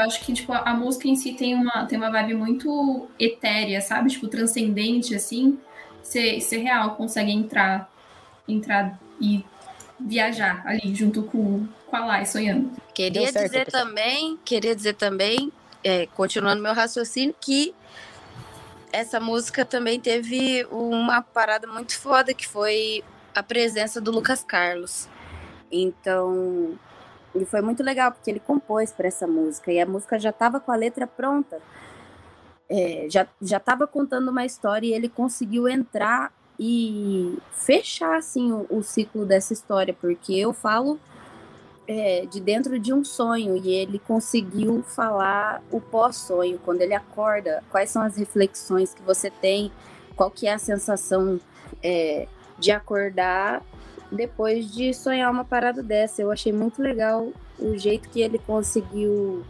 Acho que, tipo, a música em si tem uma, tem uma vibe muito etérea, sabe? Tipo, transcendente, assim. Você real consegue entrar, entrar e viajar ali junto com, com a Lai sonhando. Queria certo, dizer pessoal. também, queria dizer também, é, continuando meu raciocínio, que essa música também teve uma parada muito foda, que foi a presença do Lucas Carlos. Então, e foi muito legal, porque ele compôs para essa música, e a música já estava com a letra pronta. É, já estava contando uma história e ele conseguiu entrar e fechar assim o, o ciclo dessa história, porque eu falo é, de dentro de um sonho e ele conseguiu falar o pós-sonho, quando ele acorda, quais são as reflexões que você tem, qual que é a sensação é, de acordar depois de sonhar uma parada dessa. Eu achei muito legal o jeito que ele conseguiu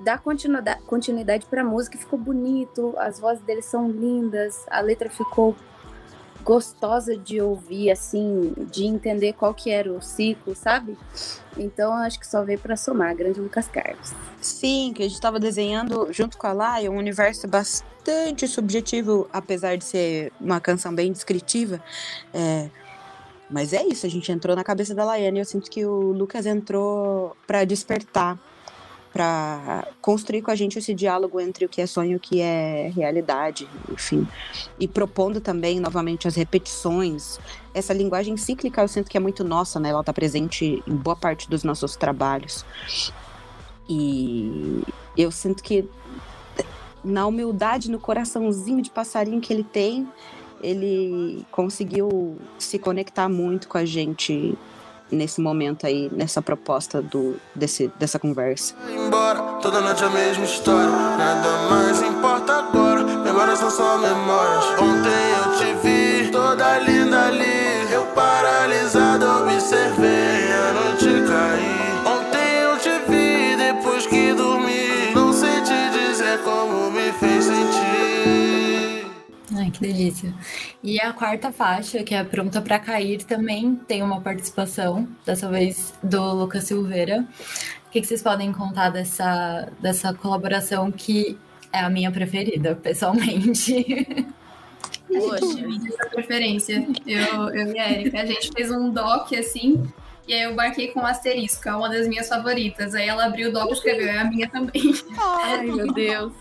dar continuidade, continuidade para a música, ficou bonito, as vozes dele são lindas, a letra ficou gostosa de ouvir, assim, de entender qual que era o ciclo, sabe? Então acho que só veio para somar, grande Lucas Carlos. Sim, que a gente estava desenhando junto com a Lai um universo bastante subjetivo, apesar de ser uma canção bem descritiva. É, Mas é isso, a gente entrou na cabeça da Laiane e eu sinto que o Lucas entrou para despertar, para construir com a gente esse diálogo entre o que é sonho e o que é realidade, enfim. E propondo também, novamente, as repetições. Essa linguagem cíclica eu sinto que é muito nossa, né? Ela está presente em boa parte dos nossos trabalhos. E eu sinto que na humildade, no coraçãozinho de passarinho que ele tem, ele conseguiu se conectar muito com a gente nesse momento aí, nessa proposta do, desse, dessa conversa. embora, toda noite a mesma história. Nada mais importa agora, memórias memórias. Ontem eu te vi, toda ali. Que delícia. E a quarta faixa, que é Pronta pra Cair, também tem uma participação, dessa vez do Lucas Silveira. O que, que vocês podem contar dessa, dessa colaboração que é a minha preferida, pessoalmente? [LAUGHS] Poxa, Essa preferência, eu, eu e a Erika. A gente fez um doc assim, e aí eu marquei com um asterisco, é uma das minhas favoritas. Aí ela abriu o doc e escreveu, é a minha também. ai meu [LAUGHS] Deus.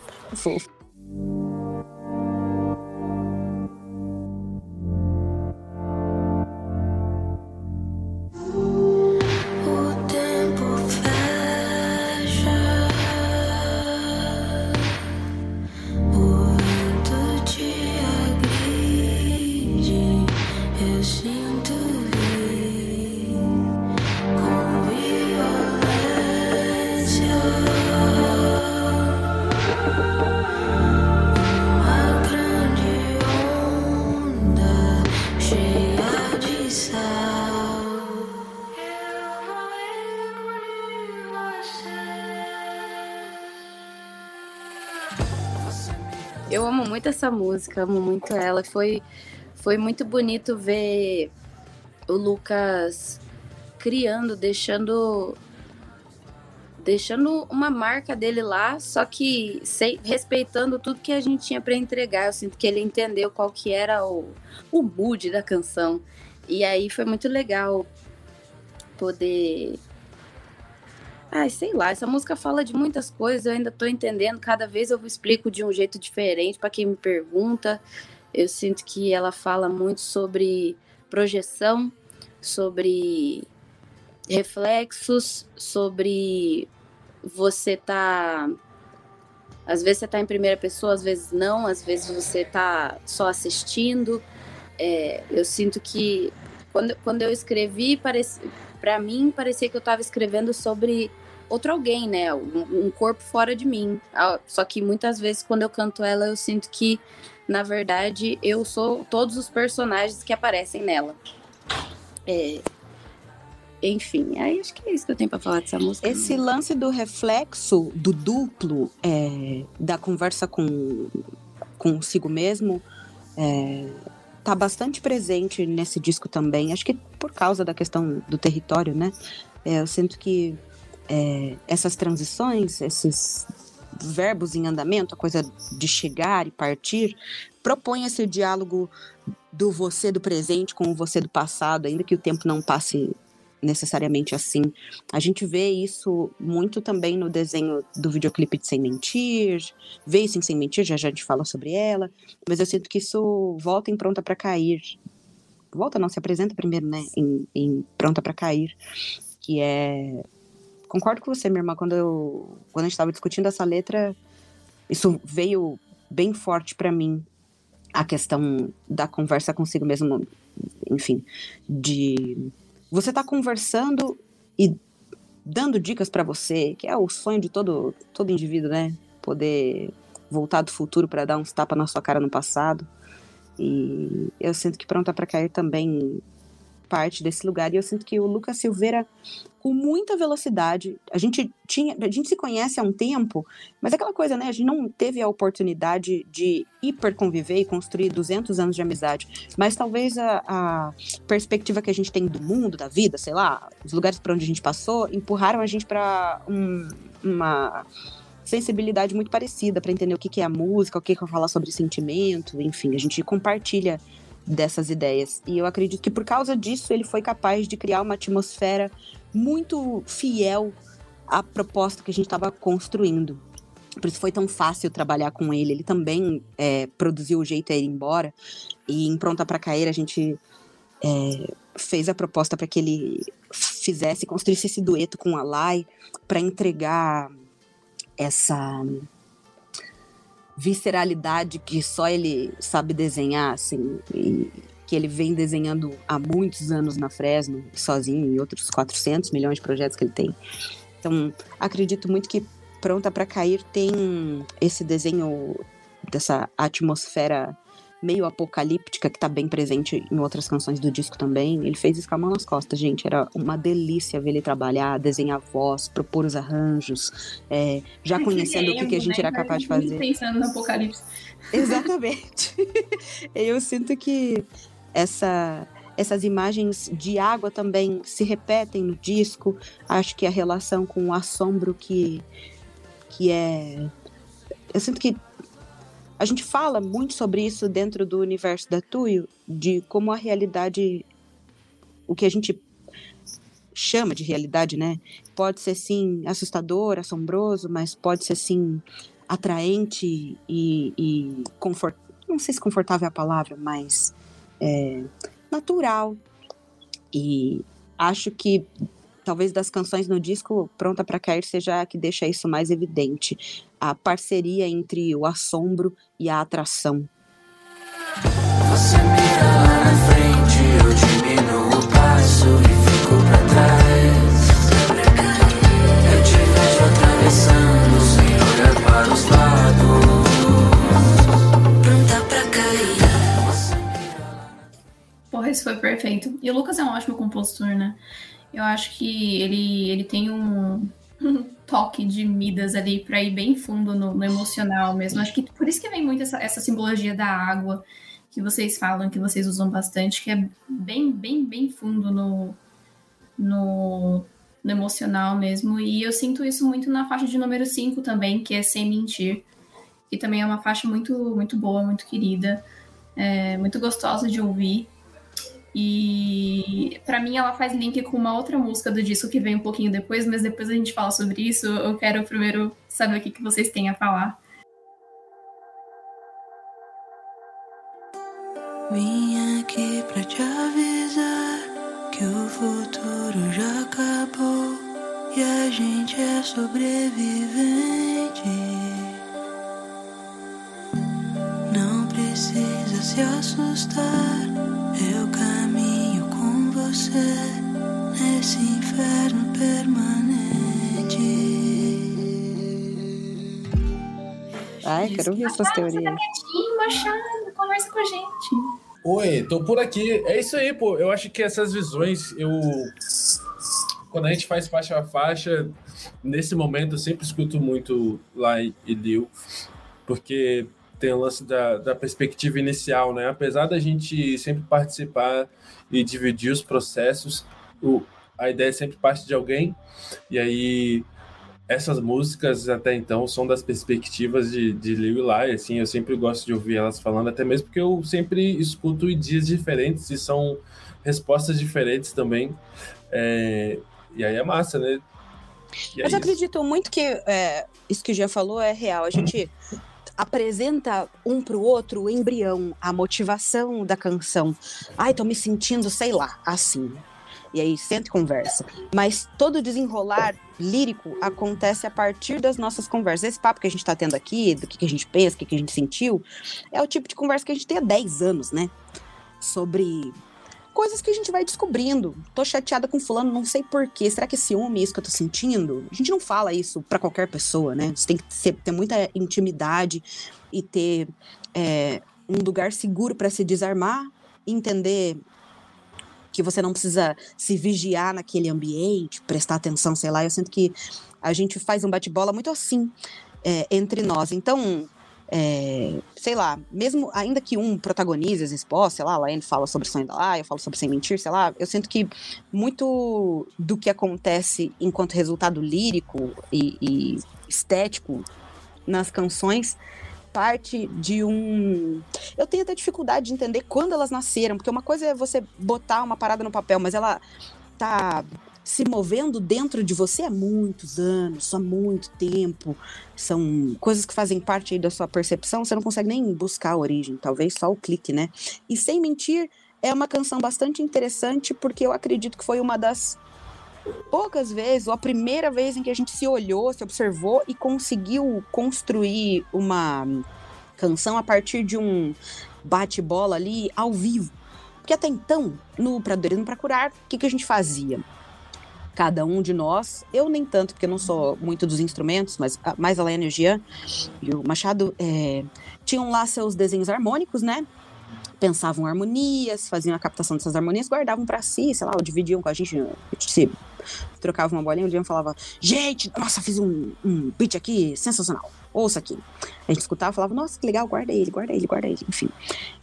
Muito essa música, amo muito ela. Foi, foi muito bonito ver o Lucas criando, deixando deixando uma marca dele lá, só que sem, respeitando tudo que a gente tinha para entregar. Eu sinto que ele entendeu qual que era o, o mood da canção. E aí foi muito legal poder Ai, sei lá, essa música fala de muitas coisas, eu ainda tô entendendo, cada vez eu explico de um jeito diferente para quem me pergunta. Eu sinto que ela fala muito sobre projeção, sobre reflexos, sobre você tá às vezes você tá em primeira pessoa, às vezes não, às vezes você tá só assistindo. É, eu sinto que quando, quando eu escrevi, para mim parecia que eu tava escrevendo sobre outro alguém, né? Um, corpo fora de mim. Ah, Só que muitas vezes quando eu canto ela, eu sinto que, na verdade, eu sou todos os personagens que aparecem nela. É, Enfim, aí acho que é isso que eu tenho pra falar dessa música. Esse lance do reflexo, do duplo, é, da conversa com consigo mesmo, é, tá bastante presente nesse disco também. Acho que por causa da questão do território, né? É, eu sinto que é, essas transições, esses verbos em andamento, a coisa de chegar e partir, propõe esse diálogo do você do presente com o você do passado, ainda que o tempo não passe necessariamente assim. A gente vê isso muito também no desenho do videoclipe de Sem Mentir, vê isso em Sem Mentir, já já a gente fala sobre ela, mas eu sinto que isso volta em Pronta para Cair. Volta não, se apresenta primeiro, né, em, em Pronta para Cair, que é... Concordo com você, minha irmã, quando, eu, quando a gente estava discutindo essa letra, isso veio bem forte para mim, a questão da conversa consigo mesmo, enfim, de você tá conversando e dando dicas para você, que é o sonho de todo todo indivíduo, né? Poder voltar do futuro para dar uns tapas na sua cara no passado. E eu sinto que Pronta para Cair também parte desse lugar. E eu sinto que o Lucas Silveira, com muita velocidade, a gente tinha, a gente se conhece há um tempo, mas aquela coisa, né? A gente não teve a oportunidade de hiper conviver e construir 200 anos de amizade. Mas talvez a, a perspectiva que a gente tem do mundo, da vida, sei lá, os lugares por onde a gente passou, empurraram a gente para um, uma sensibilidade muito parecida para entender o que, que é a música, o que, que é falar sobre sentimento, enfim, a gente compartilha dessas ideias. E eu acredito que por causa disso ele foi capaz de criar uma atmosfera muito fiel à proposta que a gente estava construindo. Por isso foi tão fácil trabalhar com ele. Ele também é, produziu o jeito a ir embora. E em Pronta para Cair a gente é, fez a proposta para que ele fizesse, construísse esse dueto com a Lai para entregar essa visceralidade que só ele sabe desenhar, assim, e que ele vem desenhando há muitos anos na Fresno, sozinho, e outros 400 milhões de projetos que ele tem. Então, acredito muito que Pronta para Cair tem esse desenho dessa atmosfera meio apocalíptica que tá bem presente em outras canções do disco também. Ele fez isso com a mão nas costas, gente. Era uma delícia ver ele trabalhar, desenhar voz, propor os arranjos, é, já conhecendo o que, que a gente né? era capaz de fazer. Pensando no apocalipse. Exatamente. [LAUGHS] Eu sinto que essa essas imagens de água também se repetem no disco. Acho que a relação com o assombro que que é eu sinto que a gente fala muito sobre isso dentro do universo da Tuyo, de como a realidade o que a gente chama de realidade, né? Pode ser sim assustador, assombroso, mas pode ser sim atraente e, e confort... não sei se confortável é a palavra, mas é, natural. E acho que talvez das canções no disco Pronta para Cair seja a que deixa isso mais evidente. A parceria entre o assombro e a atração. Você mira lá na frente, eu diminuo o passo e fico pra trás. Eu te vejo atravessando sem olhar para os lados. Isso foi perfeito. E o Lucas é um ótimo compositor, né? Eu acho que ele, ele tem um, um [LAUGHS] toque de Midas ali pra ir bem fundo no, no emocional mesmo. Acho que por isso que vem muito essa, essa simbologia da água que vocês falam, que vocês usam bastante, que é bem, bem, bem fundo no, no, no emocional mesmo. E eu sinto isso muito na faixa de número 5 também, que é Sem Mentir, que também é uma faixa muito, muito boa, muito querida, é, muito gostosa de ouvir. E pra mim ela faz link com uma outra música do disco que vem um pouquinho depois, mas depois a gente fala sobre isso. Eu quero primeiro saber o que, que vocês têm a falar. Vim aqui pra te avisar que o futuro já acabou e a gente é sobrevivente. Não precisa se assustar, eu caminho com você nesse inferno permanente. Ai, quero ouvir essas Machado, você teorias. tá quietinho, Machado, conversa com a gente. Oi, tô por aqui. É isso aí, pô. Eu acho que essas visões, eu. Quando a gente faz faixa a faixa, nesse momento eu sempre escuto muito Lai e Liu, porque tem o lance da, da perspectiva inicial, né? Apesar da gente sempre participar e dividir os processos, o, a ideia sempre parte de alguém, e aí essas músicas até então são das perspectivas de, de Lil e Lai, assim, eu sempre gosto de ouvir elas falando, até mesmo porque eu sempre escuto em dias diferentes e são respostas diferentes também. É, e aí é massa, né? E é Mas eu isso. acredito muito que é, isso que o Jean falou é real. A gente apresenta um pro outro o embrião, a motivação da canção. Ai, tô me sentindo, sei lá, assim. E aí senta e conversa. Mas todo desenrolar lírico acontece a partir das nossas conversas. Esse papo que a gente tá tendo aqui, do que, que a gente pensa, o que, que a gente sentiu, é o tipo de conversa que a gente tem há 10 anos, né? Sobre coisas que a gente vai descobrindo. Tô chateada com fulano, não sei porquê. Será que é ciúme isso que eu tô sentindo? A gente não fala isso pra qualquer pessoa, né? Você tem que ser- ter muita intimidade e ter é, um lugar seguro pra se desarmar, entender que você não precisa se vigiar naquele ambiente, prestar atenção, sei lá. Eu sinto que a gente faz um bate-bola muito assim é, entre nós. Então, é, sei lá, mesmo ainda que um protagonize as respostas, sei lá, a Laine fala sobre o sonho da lá, eu falo sobre sem mentir, sei lá, eu sinto que muito do que acontece enquanto resultado lírico e, e estético nas canções parte de um. Eu tenho até dificuldade de entender quando elas nasceram, porque uma coisa é você botar uma parada no papel, mas ela tá se movendo dentro de você há muitos anos, há muito tempo. São coisas que fazem parte aí da sua percepção, você não consegue nem buscar a origem, talvez só o clique, né? E sem mentir, é uma canção bastante interessante, porque eu acredito que foi uma das poucas vezes, ou a primeira vez em que a gente se olhou, se observou e conseguiu construir uma canção a partir de um bate-bola ali ao vivo. Porque até então, no Pradorismo para Curar, o que, que a gente fazia? Cada um de nós, eu nem tanto, porque eu não sou muito dos instrumentos, mas a- mais a Laiane e o Jean e o Machado é, tinham lá seus desenhos harmônicos, né? Pensavam harmonias, faziam a captação dessas harmonias, guardavam para si, sei lá, ou dividiam com a gente, a gente se trocava uma bolinha, o Jean falava, gente, nossa, fiz um, um beat aqui sensacional, ouça aqui. A gente escutava falava, nossa, que legal, guarda ele, guarda ele, guarda ele, enfim.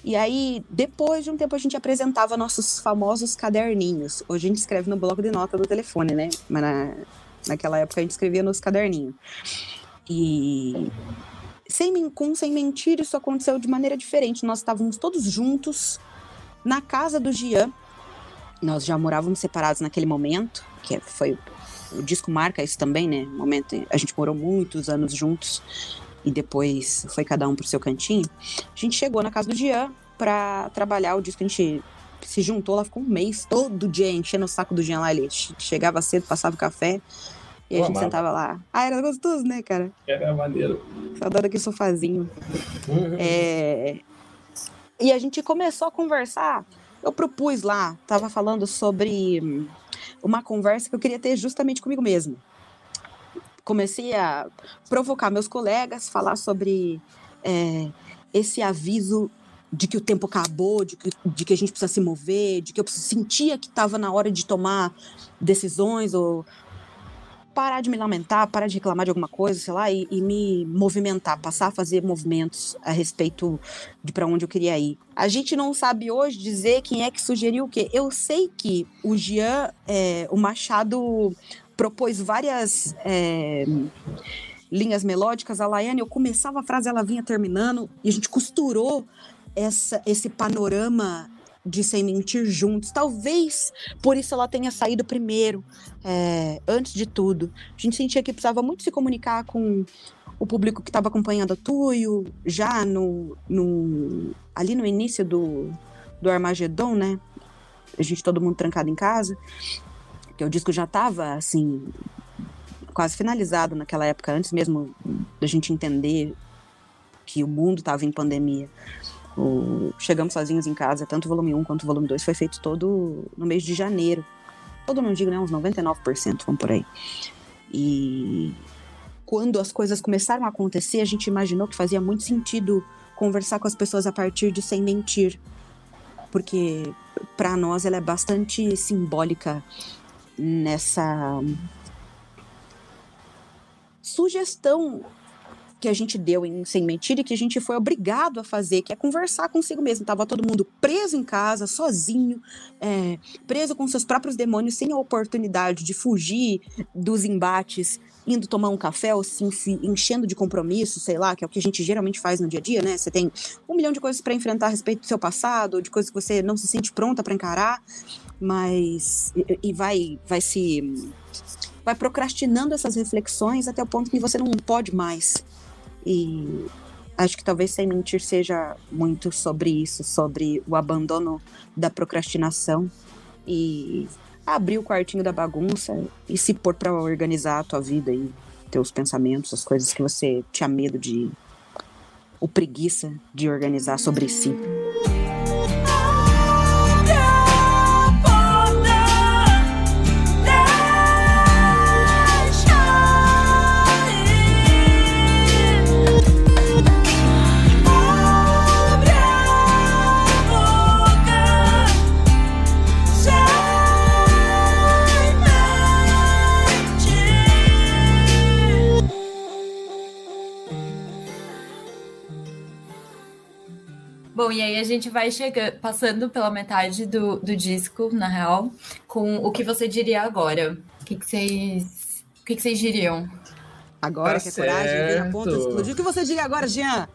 E aí, depois de um tempo, a gente apresentava nossos famosos caderninhos. Hoje a gente escreve no bloco de nota do telefone, né? Mas na, naquela época a gente escrevia nos caderninhos. E sem, com sem mentir, isso aconteceu de maneira diferente. Nós estávamos todos juntos na casa do Gian. Nós já morávamos separados naquele momento, que foi o disco marca isso também, né? Momento, a gente morou muitos anos juntos e depois foi cada um pro seu cantinho. A gente chegou na casa do Jean pra trabalhar o disco. A gente se juntou lá, ficou um mês todo dia enchendo o saco do Jean lá. Ele che- chegava cedo, passava café e a gente amava. sentava lá. Ah, era gostoso, né, cara? Era maneiro. Saudade daquele sofazinho. É, E a gente começou a conversar. Eu propus lá, tava falando sobre uma conversa que eu queria ter justamente comigo mesmo. Comecei a provocar meus colegas, falar sobre é, esse aviso de que o tempo acabou, de que, de que a gente precisa se mover, de que eu sentia que estava na hora de tomar decisões ou parar de me lamentar, parar de reclamar de alguma coisa, sei lá, e, e me movimentar, passar a fazer movimentos a respeito de para onde eu queria ir. A gente não sabe hoje dizer quem é que sugeriu o quê. Eu sei que o Jean, é, o Machado propôs várias é, linhas melódicas, a Laiane, eu começava a frase, ela vinha terminando, e a gente costurou essa, esse panorama de Sem Mentir juntos. Talvez por isso ela tenha saído primeiro, é, antes de tudo. A gente sentia que precisava muito se comunicar com o público que estava acompanhando a Tuyo, já no, no ali no início do, do Armagedon, né? A gente todo mundo trancado em casa, que o disco já estava assim quase finalizado naquela época, antes mesmo da gente entender que o mundo estava em pandemia. O Chegamos Sozinhos em Casa, tanto o volume 1 quanto o volume 2, foi feito todo no mês de janeiro. Todo não digo, né? Uns 99%, vamos por aí. E quando as coisas começaram a acontecer, a gente imaginou que fazia muito sentido conversar com as pessoas a partir de Sem Mentir. Porque para nós ela é bastante simbólica nessa sugestão que a gente deu em Sem Mentira e que a gente foi obrigado a fazer, que é conversar consigo mesmo. Tava todo mundo preso em casa, sozinho, é, preso com seus próprios demônios, sem a oportunidade de fugir dos embates, indo tomar um café ou se enchendo de compromisso, sei lá, que é o que a gente geralmente faz no dia a dia, né? Você tem um milhão de coisas para enfrentar a respeito do seu passado, de coisas que você não se sente pronta para encarar, mas e, e vai vai se vai procrastinando essas reflexões até o ponto que você não pode mais. E acho que talvez sem mentir seja muito sobre isso, sobre o abandono da procrastinação e abrir o quartinho da bagunça e se pôr para organizar a tua vida e teus pensamentos, as coisas que você tinha medo de o preguiça de organizar sobre si. Bom, e aí a gente vai chegando, passando pela metade do, do disco, na real, com o que você diria agora. O que, que vocês. O que, que vocês diriam? Agora Tá que é coragem, vem a ponta de certo. explodir. O que você diria agora, Jean?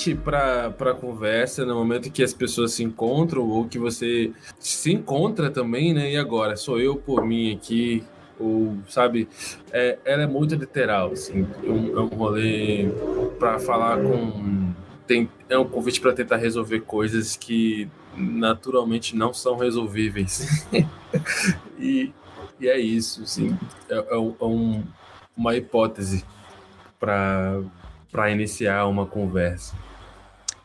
Convite para para conversa no momento que as pessoas se encontram ou que você se encontra também, né? E agora sou eu por mim aqui ou sabe? É, ela é muito literal, assim. É um, é um rolê para falar com tem, é um convite para tentar resolver coisas que naturalmente não são resolvíveis. [LAUGHS] e, e é isso, assim. É, é é um- uma hipótese para iniciar uma conversa.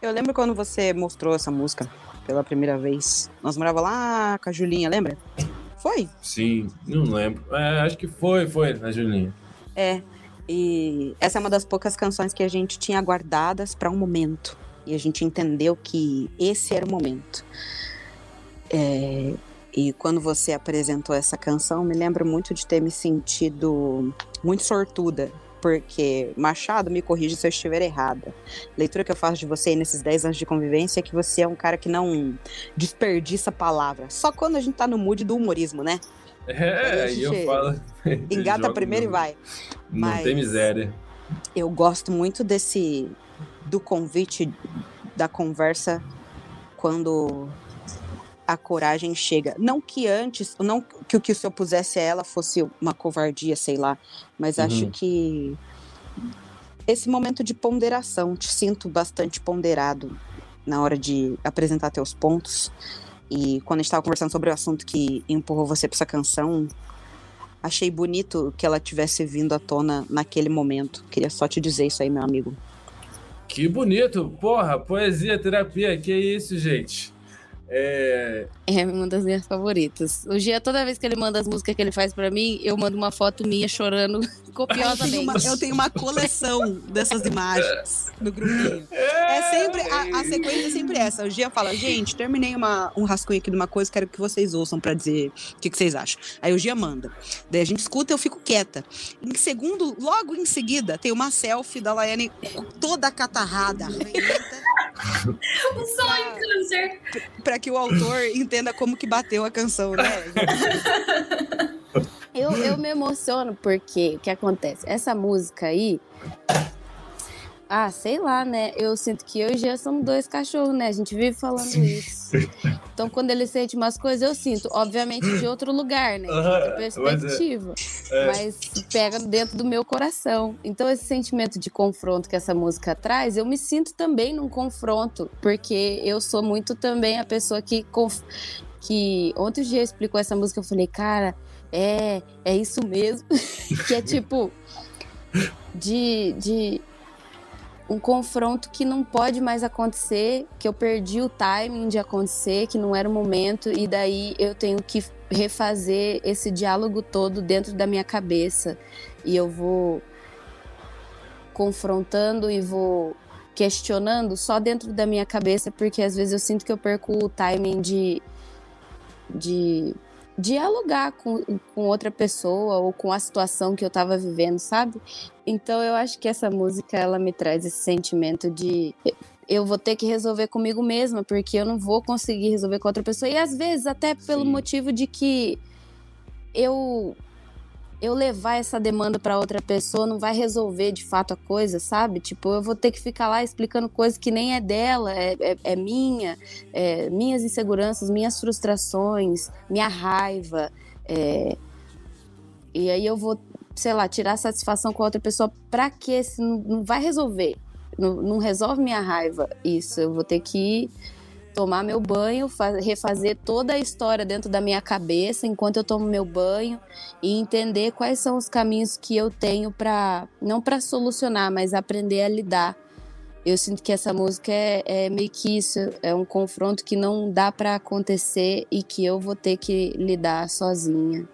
Eu lembro quando você mostrou essa música pela primeira vez. Nós morava lá com a Julinha, lembra? Foi? Sim, não lembro. É, acho que foi, foi, na Julinha. É. E essa é uma das poucas canções que a gente tinha guardadas para um momento. E a gente entendeu que esse era o momento. É, E quando você apresentou essa canção, me lembro muito de ter me sentido muito sortuda. Porque, Machado, me corrige se eu estiver errada. Leitura que eu faço de você nesses 10 anos de convivência é que você é um cara que não desperdiça palavra. Só quando a gente tá no mood do humorismo, né? É, aí eu falo. [LAUGHS] Engata primeiro no- e vai. Não Mas- tem miséria. eu gosto muito desse do convite da conversa quando a coragem chega. Não que antes, não que o que se eu pusesse a ela fosse uma covardia, sei lá, mas acho Uhum. que esse momento de ponderação, te sinto bastante ponderado na hora de apresentar teus pontos. E quando a gente estava conversando sobre o assunto que empurrou você para essa canção, achei bonito que ela tivesse vindo à tona naquele momento. Queria só te dizer isso aí, meu amigo. Que bonito! Porra, poesia, terapia, que isso, gente? É, É uma das minhas favoritas. O Gia, toda vez que ele manda as músicas que ele faz pra mim, eu mando uma foto minha chorando [LAUGHS] Eu tenho, copiosamente. uma, eu tenho uma coleção dessas imagens no grupinho. É sempre, a, a sequência é sempre essa. O Gia fala, gente, terminei uma, um rascunho aqui de uma coisa, quero que vocês ouçam pra dizer o que, que vocês acham. Aí o Gia manda. Daí a gente escuta eu fico quieta. Em segundo, logo em seguida, tem uma selfie da Laiane toda catarrada, arranhenta, O sol em câncer. pra que o autor entenda como que bateu a canção, né? Eu, eu me emociono porque o que acontece? Essa música aí, Ah, sei lá, né? Eu sinto que eu e o Jean somos dois cachorros, né? A gente vive falando isso. Então, quando ele sente umas coisas, eu sinto. Obviamente, de outro lugar, né? De outra mas é- perspectiva. é. Mas pega dentro do meu coração. Então, esse sentimento de confronto que essa música traz, eu me sinto também num confronto. Porque eu sou muito também a pessoa que. conf- que ontem o Jean explicou essa música, eu falei, cara, é, é isso mesmo. [LAUGHS] que é tipo. De, de um confronto que não pode mais acontecer, que eu perdi o timing de acontecer, que não era o momento, e daí eu tenho que refazer esse diálogo todo dentro da minha cabeça. E eu vou confrontando e vou questionando só dentro da minha cabeça, porque às vezes eu sinto que eu perco o timing de, de dialogar com, com outra pessoa ou com a situação que eu tava vivendo, sabe? Então eu acho que essa música ela me traz esse sentimento de eu vou ter que resolver comigo mesma, porque eu não vou conseguir resolver com outra pessoa. E às vezes até pelo Sim. motivo de que eu eu levar essa demanda para outra pessoa não vai resolver de fato a coisa, sabe? Tipo, eu vou ter que ficar lá explicando coisas que nem é dela, é, é, é minha, é, minhas inseguranças, minhas frustrações, minha raiva. é, e aí eu vou, sei lá, tirar satisfação com a outra pessoa pra quê? Não, não vai resolver. Não, não resolve minha raiva. Isso, eu vou ter que tomar meu banho, fa- refazer toda a história dentro da minha cabeça enquanto eu tomo meu banho e entender quais são os caminhos que eu tenho para não para solucionar, mas aprender a lidar. Eu sinto que essa música é, é meio que isso, é um confronto que não dá para acontecer e que eu vou ter que lidar sozinha.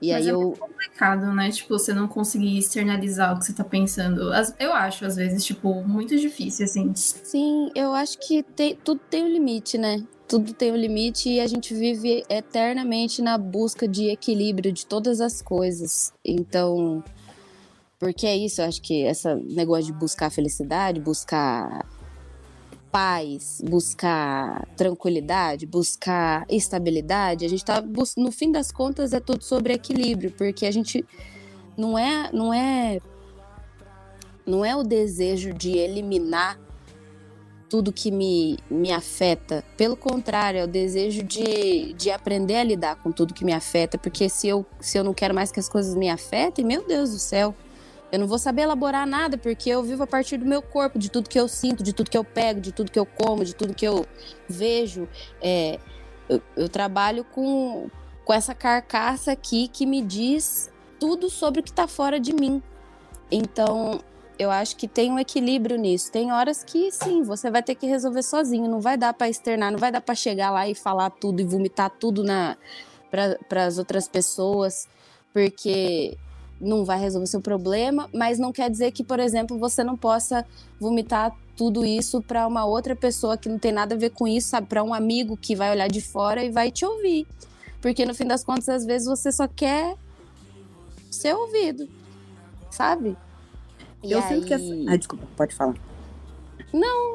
E Mas aí é eu complicado, né? Tipo, você não conseguir externalizar o que você tá pensando. Eu acho, às vezes, tipo, muito difícil, assim. Sim, eu acho que tem- tudo tem um limite, né? Tudo tem um limite e a gente vive eternamente na busca de equilíbrio de todas as coisas. Então, porque é isso, eu acho que esse negócio de buscar felicidade, buscar paz, buscar tranquilidade, buscar estabilidade, a gente tá no fim das contas é tudo sobre equilíbrio, porque a gente não é não é não é o desejo de eliminar tudo que me, me afeta. Pelo contrário, é o desejo de, de aprender a lidar com tudo que me afeta. Porque se eu, se eu não quero mais que as coisas me afetem, meu Deus do céu, eu não vou saber elaborar nada, porque eu vivo a partir do meu corpo, de tudo que eu sinto, de tudo que eu pego, de tudo que eu como, de tudo que eu vejo. É, eu, eu trabalho com, com essa carcaça aqui que me diz tudo sobre o que está fora de mim. Então, eu acho que tem um equilíbrio nisso. Tem horas que sim, você vai ter que resolver sozinho, não vai dar para externar, não vai dar para chegar lá e falar tudo e vomitar tudo na para as outras pessoas, porque não vai resolver seu problema, mas não quer dizer que, por exemplo, você não possa vomitar tudo isso para uma outra pessoa que não tem nada a ver com isso, sabe? Para um amigo que vai olhar de fora e vai te ouvir. Porque no fim das contas, às vezes você só quer ser ouvido, sabe? E eu sinto que essa. aí- Ah, desculpa, pode falar.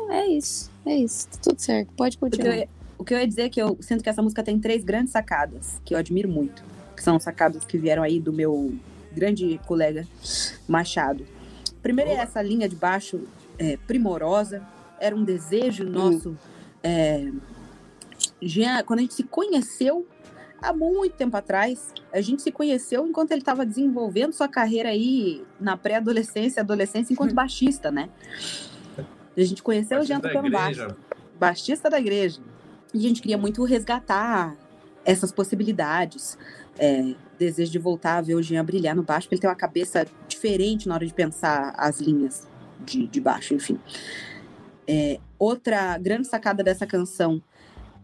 É isso, é isso. tá Tudo certo, pode eu, continuar. o que eu ia dizer é que eu sinto que essa música tem três grandes sacadas, que eu admiro muito. Que são sacadas que vieram aí do meu grande colega Machado. Primeiro é essa linha de baixo é, primorosa. Era um desejo nosso. é, já, quando a gente se conheceu, há muito tempo atrás, a gente se conheceu enquanto ele estava desenvolvendo sua carreira aí na pré-adolescência e adolescência enquanto baixista, né? A gente conheceu o Jean tocando baixo baixista da igreja. E a gente queria muito resgatar essas possibilidades. É, desejo de voltar a ver o Jean brilhar no baixo, porque ele tem uma cabeça diferente na hora de pensar as linhas de, de baixo, enfim. É, outra grande sacada dessa canção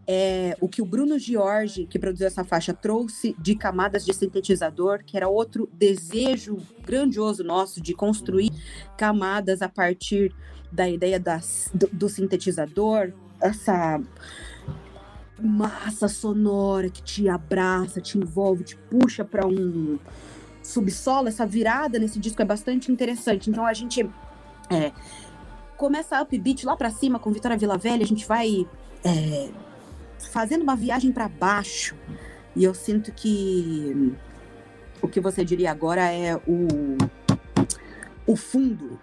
é o que o Bruno Giorgi, que produziu essa faixa, trouxe de camadas de sintetizador, que era outro desejo grandioso nosso de construir camadas a partir da ideia das, do, do sintetizador, essa massa sonora que te abraça, te envolve, te puxa para um subsolo. Essa virada nesse disco é bastante interessante. Então a gente é, começa a upbeat lá para cima com Vitória Vila Velha, a gente vai é, fazendo uma viagem para baixo. E eu sinto que o que você diria agora é o, o fundo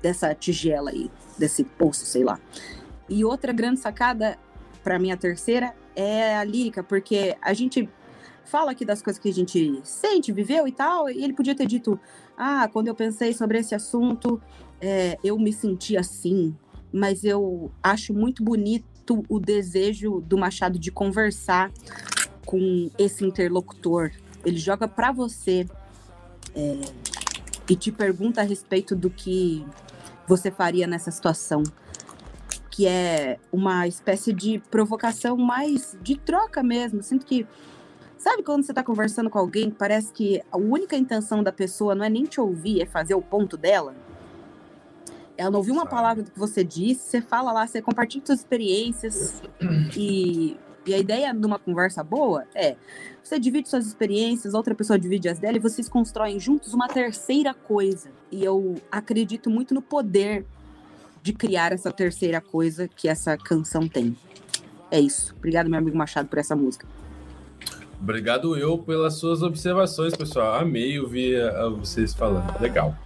dessa tigela aí, desse poço, sei lá. E outra grande sacada, para mim a terceira, é a lírica, porque a gente fala aqui das coisas que a gente sente, viveu e tal, e ele podia ter dito: Ah, quando eu pensei sobre esse assunto, é, eu me senti assim, mas eu acho muito bonito o desejo do Machado de conversar com esse interlocutor. Ele joga para você é, e te pergunta a respeito do que você faria nessa situação. Que é uma espécie de provocação mais de troca mesmo. Sinto que Sabe quando você está conversando com alguém que parece que a única intenção da pessoa não é nem te ouvir, é fazer o ponto dela? Ela não ouviu uma palavra do que você disse, você fala lá, você compartilha suas experiências [COUGHS] e, e a ideia de uma conversa boa é você divide suas experiências, outra pessoa divide as dela e vocês constroem juntos uma terceira coisa. E eu acredito muito no poder de criar essa terceira coisa que essa canção tem. É isso. Obrigado, meu amigo Machado, por essa música. Obrigado eu pelas suas observações, pessoal. Amei ouvir uh, vocês falando. Legal.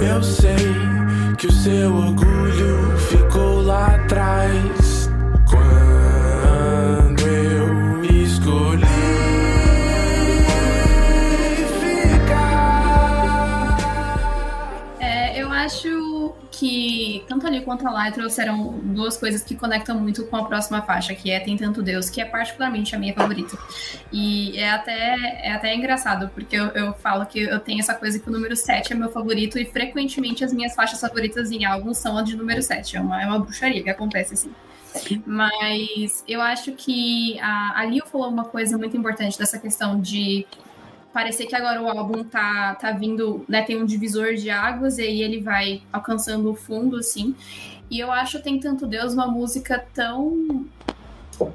Eu sei que o seu orgulho ficou lá atrás. Que tanto ali quanto lá trouxeram duas coisas que conectam muito com a próxima faixa, que é Tem Tanto Deus, que é particularmente a minha favorita. E é até, é até engraçado, porque eu, eu falo que eu tenho essa coisa que o número 7 é meu favorito, e frequentemente as minhas faixas favoritas em álbuns são a de número 7. É uma, é uma bruxaria que acontece assim. Mas eu acho que a, a Lil falou uma coisa muito importante dessa questão de parecer que agora o álbum tá, tá vindo, né, tem um divisor de águas e aí ele vai alcançando o fundo, assim. E eu acho Tem Tanto Deus uma música tão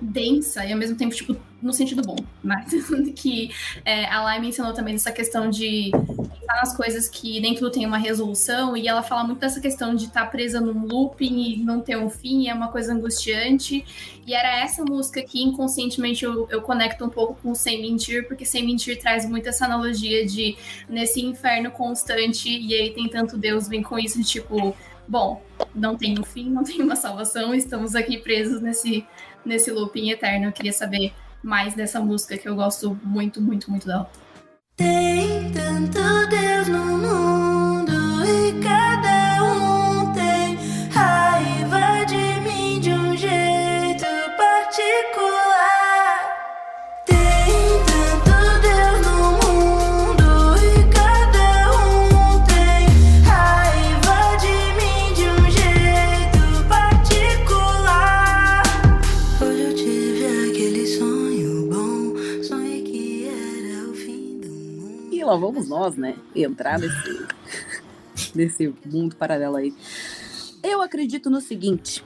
densa e ao mesmo tempo, tipo, no sentido bom, mas [LAUGHS] que é, a Lai mencionou também dessa questão de pensar nas coisas que nem tudo tem uma resolução, e ela fala muito dessa questão de estar tá presa num looping e não ter um fim, é uma coisa angustiante, e era essa música que inconscientemente eu, eu conecto um pouco com Sem Mentir, porque Sem Mentir traz muito essa analogia de nesse inferno constante, e aí tem tanto Deus vem com isso tipo, bom, não tem um fim, não tem uma salvação, estamos aqui presos nesse, nesse looping eterno. Eu queria saber mais dessa música que eu gosto muito, muito, muito dela. Tem tanto Deus no mundo e cada lá vamos nós, né? Entrar nesse, [LAUGHS] nesse mundo paralelo aí. Eu acredito no seguinte: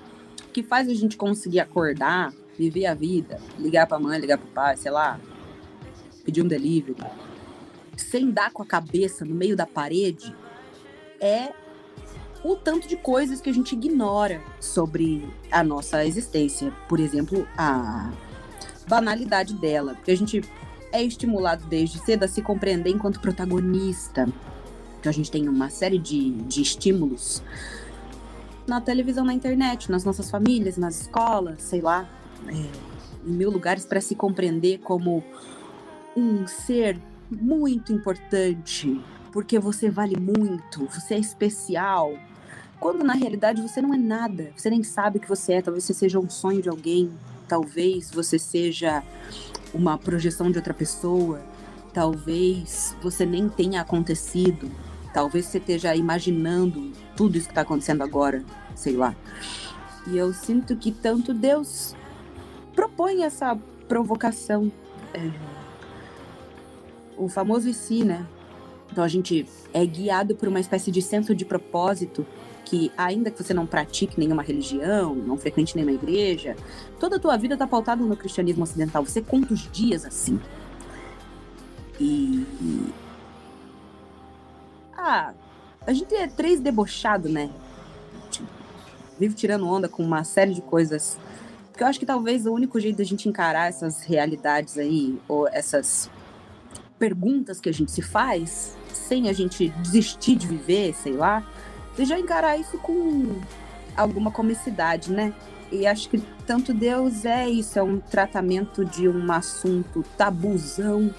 que faz a gente conseguir acordar, viver a vida, ligar pra mãe, ligar pro pai, sei lá, pedir um delivery, sem dar com a cabeça no meio da parede, é o tanto de coisas que a gente ignora sobre a nossa existência. Por exemplo, a banalidade dela. Porque a gente é estimulado desde cedo a se compreender enquanto protagonista. Então a gente tem uma série de, de estímulos na televisão, na internet, nas nossas famílias, nas escolas, sei lá, é, em mil lugares para se compreender como um ser muito importante, porque você vale muito, você é especial. Quando na realidade você não é nada, você nem sabe o que você é, talvez você seja um sonho de alguém, talvez você seja uma projeção de outra pessoa, talvez você nem tenha acontecido, talvez você esteja imaginando tudo isso que está acontecendo agora, sei lá. E eu sinto que tanto Deus propõe essa provocação, é, o famoso e si, né? Então a gente é guiado por uma espécie de senso de propósito que, ainda que você não pratique nenhuma religião, não frequente nenhuma igreja, toda a tua vida está pautada no cristianismo ocidental. Você conta os dias assim. E. Ah, a gente é três debochado, né? Tipo, Vive tirando onda com uma série de coisas. Porque eu acho que talvez o único jeito da gente encarar essas realidades aí, ou essas perguntas que a gente se faz, sem a gente desistir de viver, sei lá, Você já encarar isso com alguma comicidade, né? E acho que tanto Deus é isso, é um tratamento de um assunto tabuzão.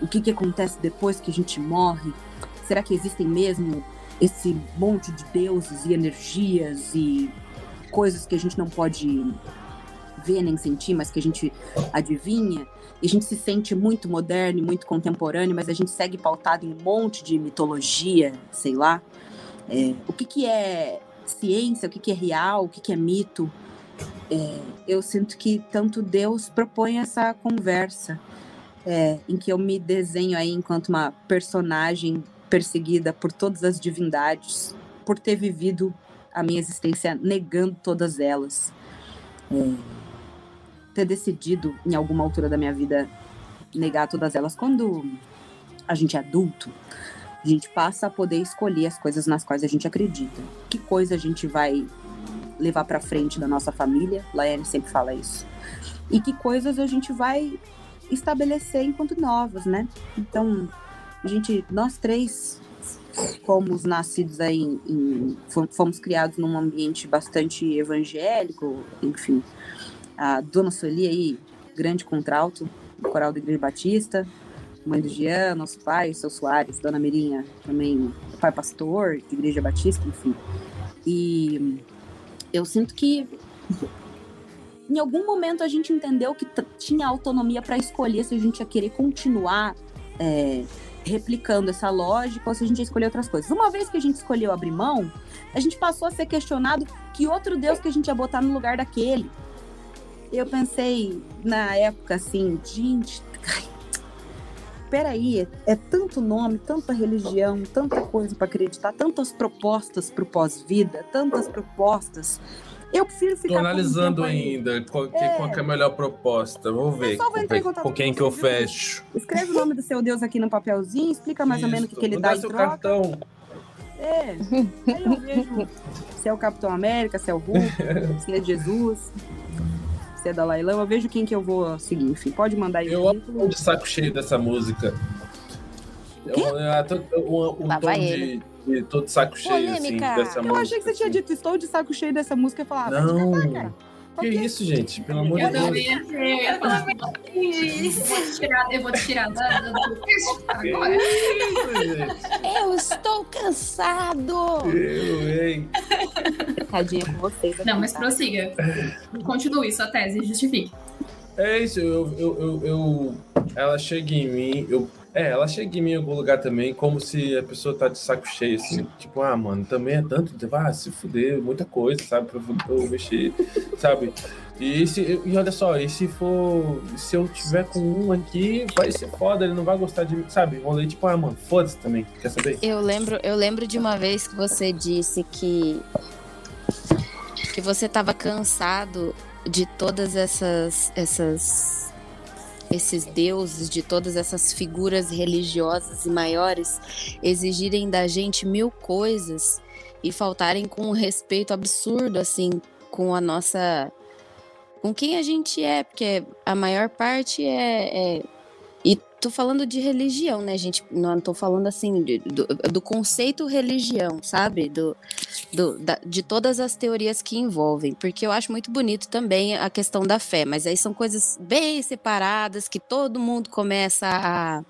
O que, que acontece depois que a gente morre? Será que existem mesmo esse monte de deuses e energias e coisas que a gente não pode ver nem sentir, mas que a gente adivinha? E a gente se sente muito moderno, e muito contemporâneo, mas a gente segue pautado em um monte de mitologia, sei lá. É, o que, que é ciência, o que, que é real, o que, que é mito? É, eu sinto que tanto Deus propõe essa conversa, é, em que eu me desenho aí enquanto uma personagem perseguida por todas as divindades, por ter vivido a minha existência negando todas elas. É, ter decidido, em alguma altura da minha vida, negar todas elas. Quando a gente é adulto, a gente passa a poder escolher as coisas nas quais a gente acredita. Que coisa a gente vai levar para frente da nossa família, Laiane sempre fala isso. E que coisas a gente vai estabelecer enquanto novas, né? Então, a gente, nós três fomos nascidos aí, em, em, fomos criados num ambiente bastante evangélico, enfim. A dona Sueli aí, grande contralto, coral da Igreja Batista, mãe do Jean, nosso pai, seu Soares, dona Mirinha, também pai pastor Igreja Batista, enfim. E eu sinto que em algum momento a gente entendeu que tinha autonomia para escolher se a gente ia querer continuar é, replicando essa lógica ou se a gente ia escolher outras coisas. Uma vez que a gente escolheu abrir mão, a gente passou a ser questionado que outro Deus que a gente ia botar no lugar daquele. Eu pensei na época assim, gente, peraí, é, tanto nome, tanta religião, tanta coisa para acreditar, tantas propostas para o pós-vida, tantas propostas. Eu prefiro ficar. Tô analisando ainda qual, que, é. qual que é a melhor proposta. Vamos ver com, com, quem que eu fecho. Escreve o nome do seu Deus aqui no papelzinho, explica mais Isso. ou menos o que, que ele Vou dá em troca. Cartão. É, aí eu vejo se é o Capitão América, se é o Hulk, se é Jesus se é Dalai Lama, eu vejo quem que eu vou seguir. Enfim, pode mandar aí. Eu amo de saco cheio dessa música. Eu, um, um tom de, de todo saco cheio, assim, dessa eu música. Eu achei que você assim. tinha dito, estou de saco cheio dessa música e falar, não. Vai cara. Que isso, gente? Pelo amor de Deus. Eu ia falar isso. Eu vou te tirar, eu vou te tirar da, do agora. Eu estou cansado. Eu, hein? Tadinha com vocês. Não, mas prossiga. Continue sua tese, justifique. É isso, eu, eu, eu, eu, ela chega em mim, eu é, ela chega em mim em algum lugar também, como se a pessoa tá de saco cheio, assim. Tipo, ah, mano, também é tanto. Ah, se fuder, muita coisa, sabe? Pra eu mexer, sabe? E, se, e olha só, e se for. Se eu tiver com um aqui, vai ser foda, ele não vai gostar de mim, sabe? Rolei tipo, ah, mano, foda-se também. Quer saber? Eu lembro, eu lembro de uma vez que você disse que. que você tava cansado de todas essas. essas esses deuses, de todas essas figuras religiosas e maiores exigirem da gente mil coisas e faltarem com um respeito absurdo, assim, com a nossa. com quem a gente é, porque a maior parte é, é tô falando de religião, né, gente? Não tô falando assim de, do, do, conceito religião, sabe? Do, do da, de todas as teorias que envolvem. Porque eu acho muito bonito também a questão da fé, mas aí são coisas bem separadas que todo mundo começa a,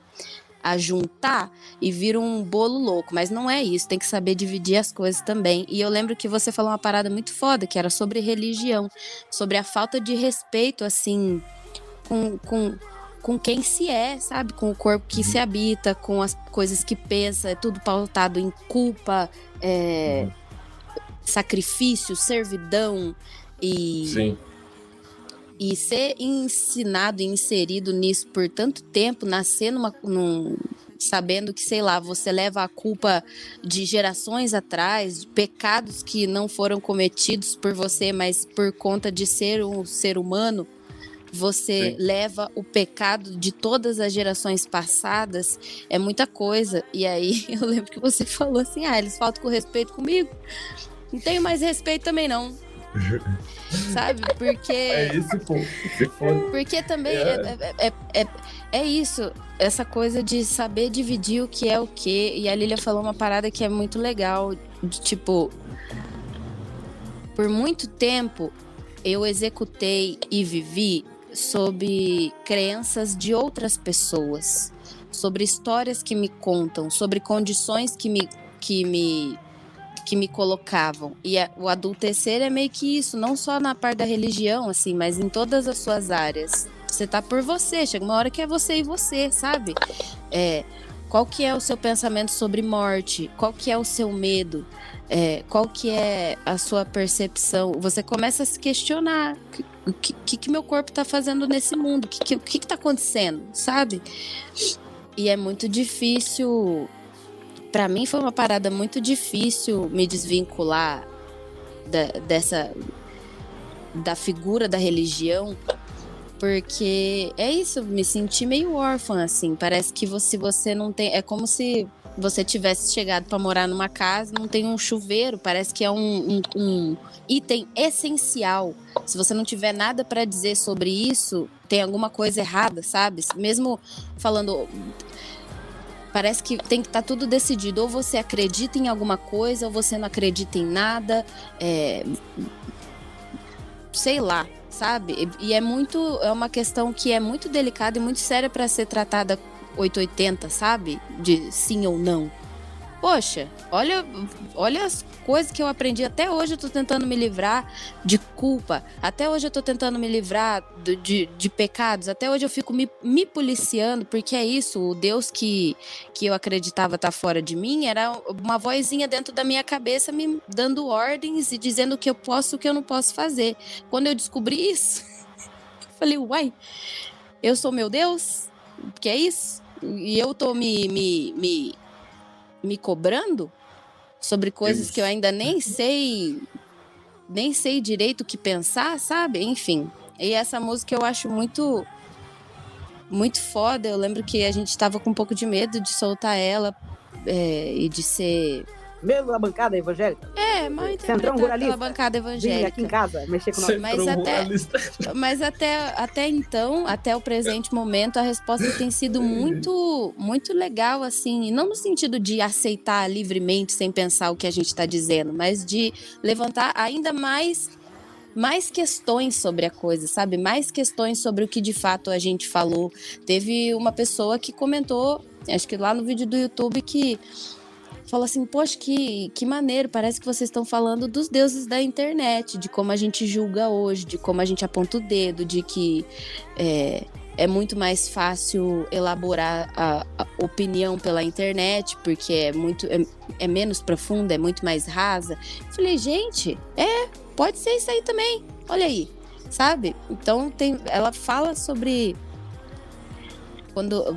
a juntar e vira um bolo louco. Mas não é isso, tem que saber dividir as coisas também. E eu lembro que você falou uma parada muito foda, que era sobre religião, sobre a falta de respeito, assim, com. com com quem se é, sabe? Com o corpo que uhum. se habita, com as coisas que pensa, é tudo pautado em culpa, é, uhum. sacrifício, servidão e. Sim. E ser ensinado e inserido nisso por tanto tempo, nascer numa, num, sabendo que, sei lá, você leva a culpa de gerações atrás, de pecados que não foram cometidos por você, mas por conta de ser um ser humano, você Sim. leva o pecado de todas as gerações passadas, é muita coisa. E aí [LAUGHS] eu lembro que você falou assim: ah, eles faltam com respeito comigo. Não tenho mais respeito também, não. [LAUGHS] Sabe? Porque. É isso, pô. Porque também é. É, é, é, é, isso. Essa coisa de saber dividir o que é o que. E a Lilia falou uma parada que é muito legal de tipo. Por muito tempo eu executei e vivi sob crenças de outras pessoas, sobre histórias que me contam, sobre condições que me, que me que me colocavam. E a, o adultecer é meio que isso, não só na parte da religião, assim, mas em todas as suas áreas. Você tá por você, chega uma hora que é você e você, sabe? É, qual que é o seu pensamento sobre morte? Qual que é o seu medo? É, qual que é a sua percepção? Você começa a se questionar o que, que, meu corpo está fazendo nesse mundo? O que, que, que, tá acontecendo, sabe? E é muito difícil para mim foi uma parada muito difícil me desvincular da, dessa da figura da religião porque é isso, me senti meio órfã assim, parece que você você não tem, é como se você tivesse chegado para morar numa casa, não tem um chuveiro, parece que é um, um, um item essencial. Se você não tiver nada para dizer sobre isso, tem alguma coisa errada, sabe? Mesmo falando Parece que tem que estar tá tudo decidido. Ou você acredita em alguma coisa, ou você não acredita em nada. É... Sei lá, sabe? E é muito. É uma questão que é muito delicada e muito séria para ser tratada 880, sabe? De sim ou não. Poxa, olha, olha as coisas que eu aprendi. Até hoje eu tô tentando me livrar de culpa. Até hoje eu tô tentando me livrar de, de, de pecados. Até hoje eu fico me, me policiando, porque é isso. O Deus que, que eu acreditava tá fora de mim era uma vozinha dentro da minha cabeça me dando ordens e dizendo o que eu posso e o que eu não posso fazer. Quando eu descobri isso, [LAUGHS] eu falei, uai, eu sou meu Deus? Que é isso? E eu tô me, me, me me cobrando sobre coisas que eu ainda nem sei nem sei direito o que pensar, sabe? Enfim. E essa música eu acho muito muito foda. Eu lembro que a gente estava com um pouco de medo de soltar ela é, e de ser mesmo na bancada evangélica. É, mas Centrão pela bancada evangélica. aqui em casa, mexer com nós. Mas até, [LAUGHS] mas até, até então, até o presente momento, a resposta tem sido muito, muito legal, assim. Não no sentido de aceitar livremente, sem pensar o que a gente está dizendo, mas de levantar ainda mais mais questões sobre a coisa, sabe? Mais questões sobre o que de fato a gente falou. Teve uma pessoa que comentou, acho que lá no vídeo do YouTube, que falou assim: Poxa, que, que maneiro, parece que vocês estão falando dos deuses da internet, de como a gente julga hoje, de como a gente aponta o dedo, de que é, é muito mais fácil elaborar a, a, opinião pela internet, porque é muito é, é menos profunda, é muito mais rasa. falei, gente, é, pode ser isso aí também. Olha aí, sabe? Então tem, ela fala sobre quando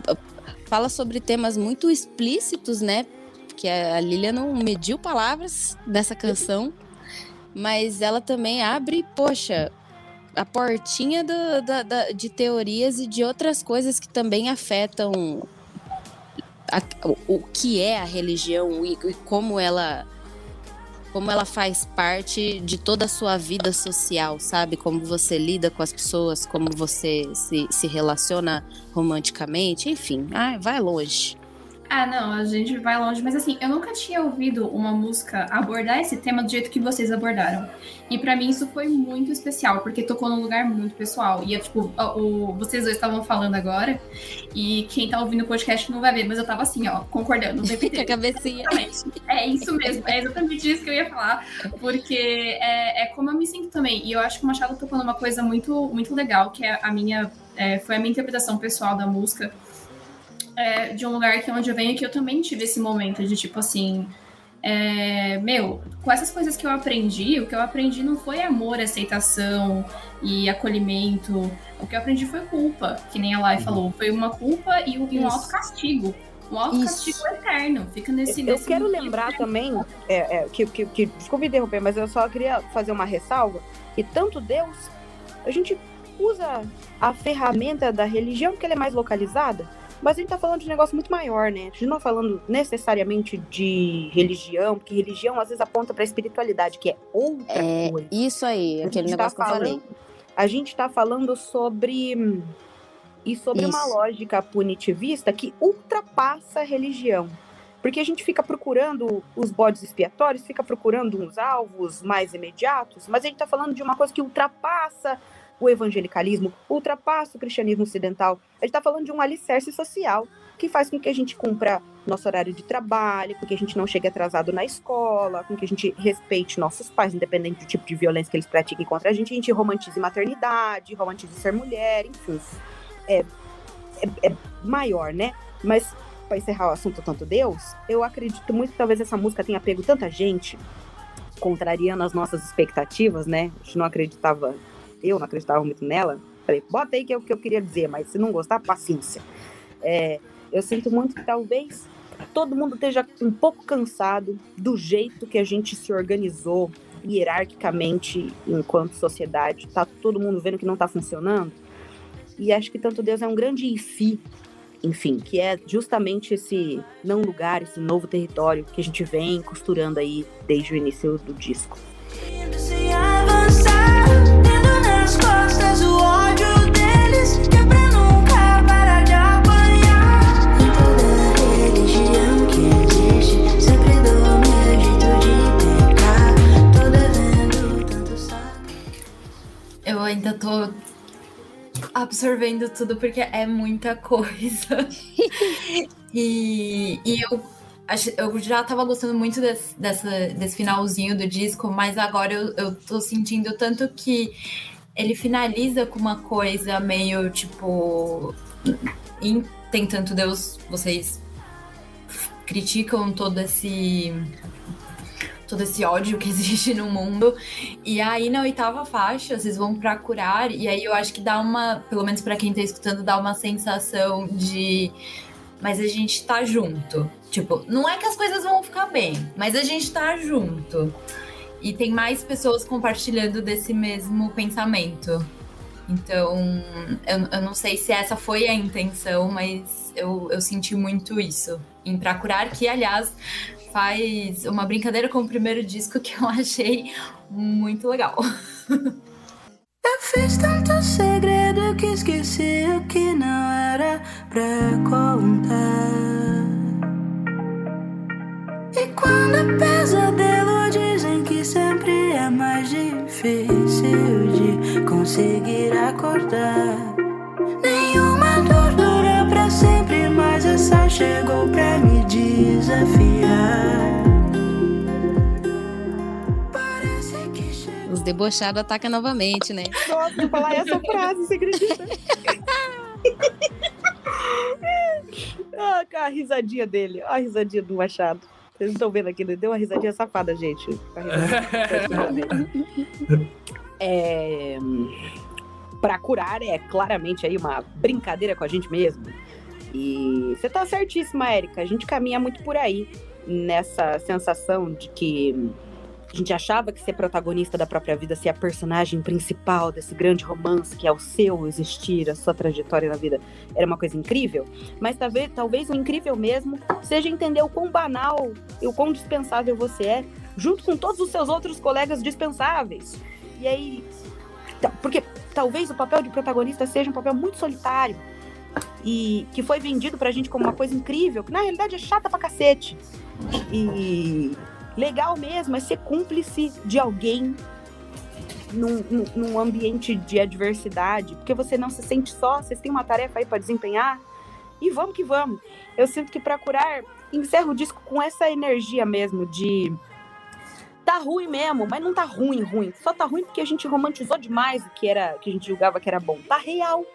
fala sobre temas muito explícitos, né? Porque a Lilia não mediu palavras dessa canção, mas ela também abre, poxa, a portinha do, da, da, de teorias e de outras coisas que também afetam a, o, o, que é a religião e, e, como ela como ela faz parte de toda a sua vida social, sabe? Como você lida com as pessoas, como você se, se relaciona romanticamente, enfim, ah, vai longe. Ah, não, a gente vai longe, mas assim, eu nunca tinha ouvido uma música abordar esse tema do jeito que vocês abordaram. E para mim isso foi muito especial, porque tocou num lugar muito pessoal. E é tipo, o, o, vocês dois estavam falando agora, e quem tá ouvindo o podcast não vai ver, mas eu tava assim, ó, concordando, repetindo. [LAUGHS] a cabecinha. É isso mesmo, é exatamente isso que eu ia falar, porque é, é como eu me sinto também. E eu acho que o Machado tocou numa coisa muito, muito legal, que é a minha. É, foi a minha interpretação pessoal da música é, de um lugar que onde eu venho que eu também tive esse momento de tipo assim. É, meu, com essas coisas que eu aprendi, o que eu aprendi não foi amor, aceitação e acolhimento. O que eu aprendi foi culpa, que nem a Lai uhum. falou. Foi uma culpa e um, e um autocastigo. Um autocastigo eterno. Fica nesse. Eu, nesse eu quero lembrar também, é, é, que, que, que, desculpe interromper, mas eu só queria fazer uma ressalva. Que tanto Deus, a gente usa a ferramenta da religião porque ela é mais localizada mas a gente tá falando de um negócio muito maior, né? A gente não tá falando necessariamente de religião, porque religião às vezes aponta pra espiritualidade, que é outra é, coisa. Isso aí, aquele tá negócio tá que eu falei. A gente tá falando sobre. E sobre Isso. uma lógica punitivista que ultrapassa a religião. Porque a gente fica procurando os bodes expiatórios, fica procurando uns alvos mais imediatos, mas a gente está falando de uma coisa que ultrapassa o evangelicalismo, ultrapassa o cristianismo ocidental. A gente está falando de um alicerce social que faz com que a gente cumpra nosso horário de trabalho, com que a gente não chegue atrasado na escola, com que a gente respeite nossos pais, independente do tipo de violência que eles pratiquem contra a gente, a gente romantize maternidade, romantize ser mulher, enfim. É, é, é maior, né? Mas para encerrar o assunto tanto Deus, eu acredito muito que talvez essa música tenha pego tanta gente, contrariando as nossas expectativas, né? A gente não acreditava, eu não acreditava muito nela. Falei, bota aí que é o que eu queria dizer, mas se não gostar, paciência. É, eu sinto muito que talvez todo mundo esteja um pouco cansado do jeito que a gente se organizou hierarquicamente enquanto sociedade. Tá todo mundo vendo que não está funcionando. E acho que tanto Deus é um grande se, enfim, que é justamente esse não lugar, esse novo território que a gente vem costurando aí desde o início do disco. Ainda tô absorvendo tudo porque é muita coisa. [LAUGHS] e, e eu, eu já tava gostando muito desse, dessa, desse finalzinho do disco, mas agora eu, eu tô sentindo tanto que ele finaliza com uma coisa meio tipo. Em Tem Tanto Deus, vocês criticam todo esse todo esse ódio que [LAUGHS] existe no mundo. E aí na oitava faixa vocês vão pra curar e aí eu acho que dá uma, pelo menos pra quem tá escutando, dá uma sensação de mas a gente tá junto. Tipo, não é que as coisas vão ficar bem, mas a gente tá junto. E tem mais pessoas compartilhando desse mesmo pensamento. Então, eu, eu não sei se essa foi a intenção, mas eu, eu senti muito isso. Em Pra Curar, que, aliás, faz uma brincadeira com o primeiro disco que eu [LAUGHS] achei muito legal. Eu fiz tanto segredo que esqueci o que não era pra contar. E quando é pesadelo, dizem que sempre é mais difícil de conseguir acordar. Nenhuma dor dura sempre, mas essa chegou pra me desafiar. Parece que chegou. Os debochados atacam novamente, né? Nossa, eu falar essa frase, você acredita? [LAUGHS] ah, a risadinha dele. Olha a risadinha do Machado. Vocês não estão vendo aqui, ele deu uma risadinha safada, gente. [LAUGHS] É... Pra curar é claramente aí uma brincadeira com a gente mesmo. E você tá certíssima, Érica. A gente caminha muito por aí nessa sensação de que a gente achava que ser protagonista da própria vida, ser a personagem principal desse grande romance que é o seu existir, a sua trajetória na vida, era uma coisa incrível. Mas talvez, talvez o incrível mesmo seja entender o quão banal e o quão dispensável você é, junto com todos os seus outros colegas dispensáveis. E aí. Porque talvez o papel de protagonista seja um papel muito solitário. E que foi vendido pra gente como uma coisa incrível, que na realidade é chata pra cacete. E legal mesmo é ser cúmplice de alguém num, num- num ambiente de adversidade, porque você não se sente só, vocês têm uma tarefa aí para desempenhar, e vamos que vamos. Eu sinto que para curar, encerro o disco com essa energia mesmo de tá ruim mesmo, mas não tá ruim, ruim. Só tá ruim porque a gente romantizou demais o que era, que a gente julgava que era bom. Tá real.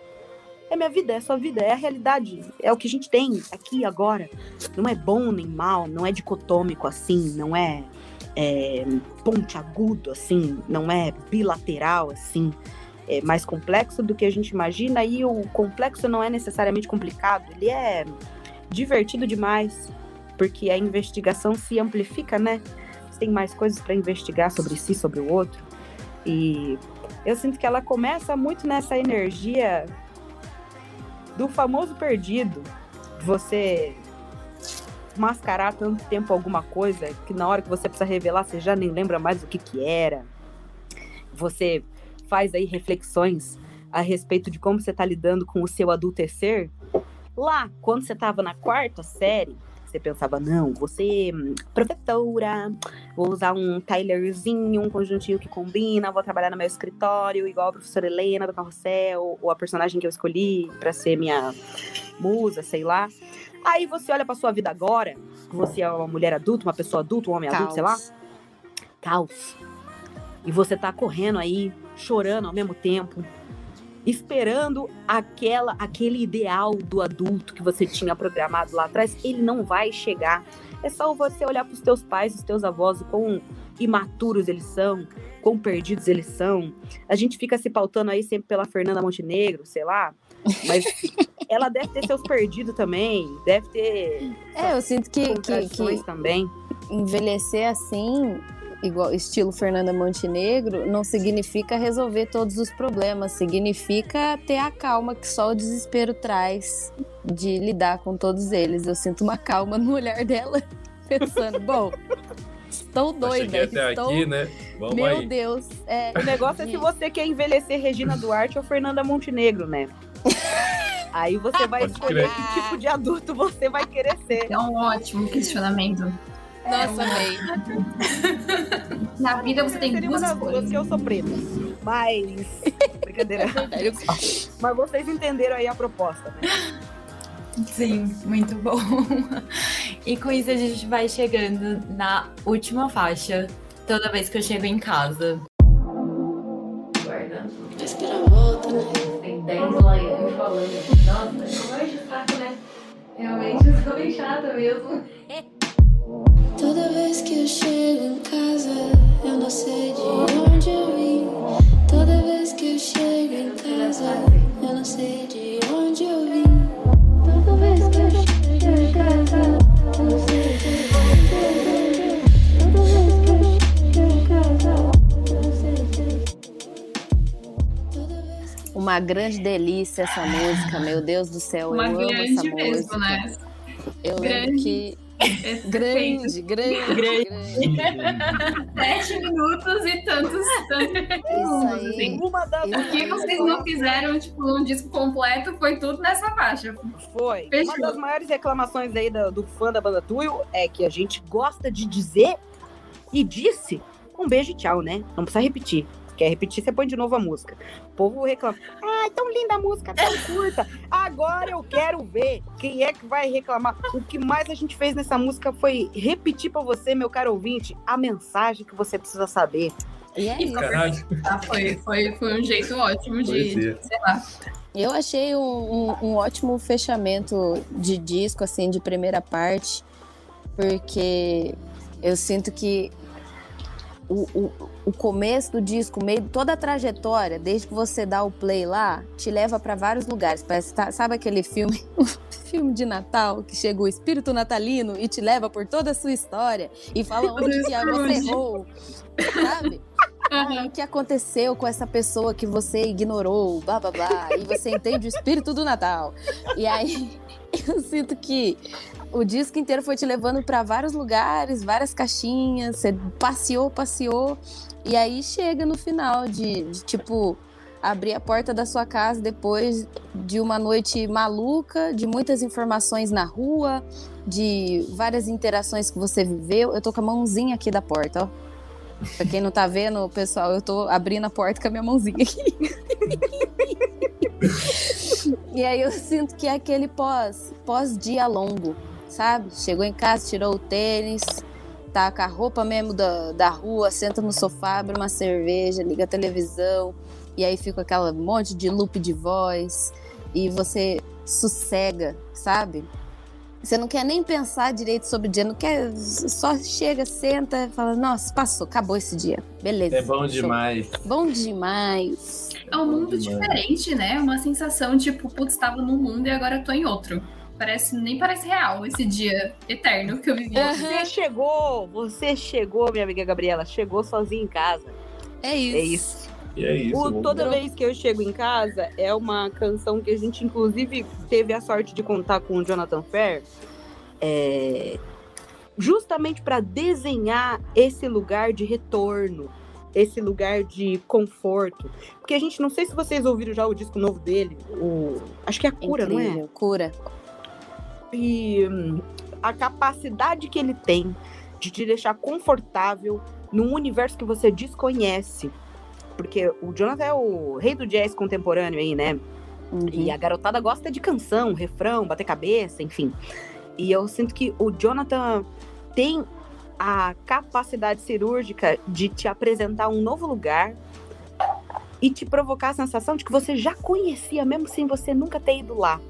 É minha vida, é sua vida, é a realidade, é o que a gente tem aqui agora. Não é bom nem mal, não é dicotômico assim, não é, é ponte agudo assim, não é bilateral assim. É mais complexo do que a gente imagina e o complexo não é necessariamente complicado, ele é divertido demais, porque a investigação se amplifica, né? Você tem mais coisas para investigar sobre si, sobre o outro. E eu sinto que ela começa muito nessa energia do famoso perdido. Você mascarar tanto tempo alguma coisa que na hora que você precisa revelar você já nem lembra mais o que que era. Você faz aí reflexões a respeito de como você está lidando com o seu adultecer. Lá, quando você estava na quarta série, você pensava, não, você hum, professora, vou usar um Tylerzinho, um conjuntinho que combina, vou trabalhar no meu escritório, igual a professora Helena do Carrossel, ou a personagem que eu escolhi pra ser minha musa, sei lá. Aí você olha pra sua vida agora, que você é uma mulher adulta, uma pessoa adulta, um homem adulto, sei lá. Caos. Caos. E você tá correndo aí, chorando ao mesmo tempo, esperando aquela aquele ideal do adulto que você tinha programado lá atrás, ele não vai chegar. É só você olhar para os teus pais, os teus avós, o quão imaturos eles são, quão perdidos eles são. A gente fica se pautando aí sempre pela Fernanda Montenegro, sei lá, mas [LAUGHS] ela deve ter seus perdidos também, deve ter É, eu sinto que, que, que também. envelhecer assim, igual estilo Fernanda Montenegro, não significa resolver todos os problemas, significa ter a calma que só o desespero traz de lidar com todos eles. Eu sinto uma calma no olhar dela, [LAUGHS] pensando, bom, estou doida, estou... aqui, né? Vamos Meu aí. Deus, é, O negócio é se você quer envelhecer Regina Duarte ou Fernanda Montenegro, né? [LAUGHS] Aí você vai Pode escolher crer. que tipo de adulto você vai querer ser. É um ótimo questionamento. Nossa, bem. Na vida você tem Seria uma duas das duas escolhas. que eu sou preta. Mas. [LAUGHS] Brincadeira. Mas vocês entenderam aí a proposta, né? Sim, muito bom. E com isso a gente vai chegando na última faixa, toda vez que eu chego em casa. Guarda. Espera a volta, né? Tem 10 lives falando. Nossa, como eu encho o saco, né? Realmente eu sou bem chata mesmo. [LAUGHS] Toda vez que eu chego em casa, eu não sei de onde eu vim. Toda vez que eu chego em casa, eu não sei de onde eu vim. Toda vez que eu chego em casa, eu não sei de onde eu vim. Toda vez que eu chego em casa, eu não sei de Toda vez que Uma grande delícia essa música, meu Deus do céu, Uma eu amo essa mesmo, música. né? Eu lembro Grande. que É grande, grande, grande. [LAUGHS] Sete minutos e tantos, tantos Isso aí. assim. Uma das Eu- O que vocês não fizeram, tipo, um disco completo foi tudo nessa faixa. Foi. Fechou. Uma das maiores reclamações aí do, do fã da banda Tuyo é que a gente gosta de dizer e disse um beijo e tchau, né? Não precisa repetir. Quer repetir, você põe de novo a música. O povo reclama. Ah, tão linda a música, tão curta. Agora eu quero ver quem é que vai reclamar. O que mais a gente fez nessa música foi repetir pra você, meu caro ouvinte, a mensagem que você precisa saber. E é isso. Tá, foi, foi, foi um jeito ótimo de, poesia. sei lá. Eu achei um, um- um ótimo fechamento de disco, assim, de primeira parte, porque eu sinto que o, o, o começo do disco, meio, toda a trajetória, desde que você dá o play lá, te leva para vários lugares. Parece, tá- sabe aquele filme, [LAUGHS] filme de Natal, que chega o espírito natalino e te leva por toda a sua história e fala onde que você errou, sabe? Ah, o que aconteceu com essa pessoa que você ignorou, blá blá blá, e você entende o espírito do Natal. E aí [LAUGHS] eu sinto que o disco inteiro foi te levando para vários lugares, várias caixinhas, você passeou, passeou, e aí chega no final de, de, tipo abrir a porta da sua casa depois de uma noite maluca, de muitas informações na rua, de várias interações que você viveu. Eu tô com a mãozinha aqui da porta, ó. Pra quem não tá vendo, pessoal, eu tô abrindo a porta com a minha mãozinha aqui. [LAUGHS] e aí eu sinto que é aquele pós, pós-dia longo, sabe? Chegou em casa, tirou o tênis, tá com a roupa mesmo da, da rua, senta no sofá, abre uma cerveja, liga a televisão, e aí fica aquela monte de loop de voz, e você sossega, sabe? Você não quer nem pensar direito sobre o dia, não quer, só chega, senta, fala, nossa, passou, acabou esse dia. Beleza. É bom show. demais. Bom demais. É um mundo Demais. diferente, né? Uma sensação tipo, putz, estava num mundo e agora tô em outro. Parece, nem parece real esse dia eterno que eu vivi. Você chegou, você chegou, minha amiga Gabriela, chegou sozinha em casa. É isso. É isso. E é isso. O Toda vez que eu chego em casa é uma canção que a gente, inclusive, teve a sorte de contar com o Jonathan Fair. é, justamente para desenhar esse lugar de retorno, esse lugar de conforto. Porque a gente, não sei se vocês ouviram já o disco novo dele, o, acho que é a Cura, não é? Incrível, Cura. E hum, a capacidade que ele tem de te deixar confortável num universo que você desconhece. Porque o Jonathan é o rei do jazz contemporâneo aí, né? E a garotada gosta de canção, refrão, bater cabeça, enfim. E eu sinto que o Jonathan tem a capacidade cirúrgica de te apresentar um novo lugar e te provocar a sensação de que você já conhecia, mesmo sem você nunca ter ido lá.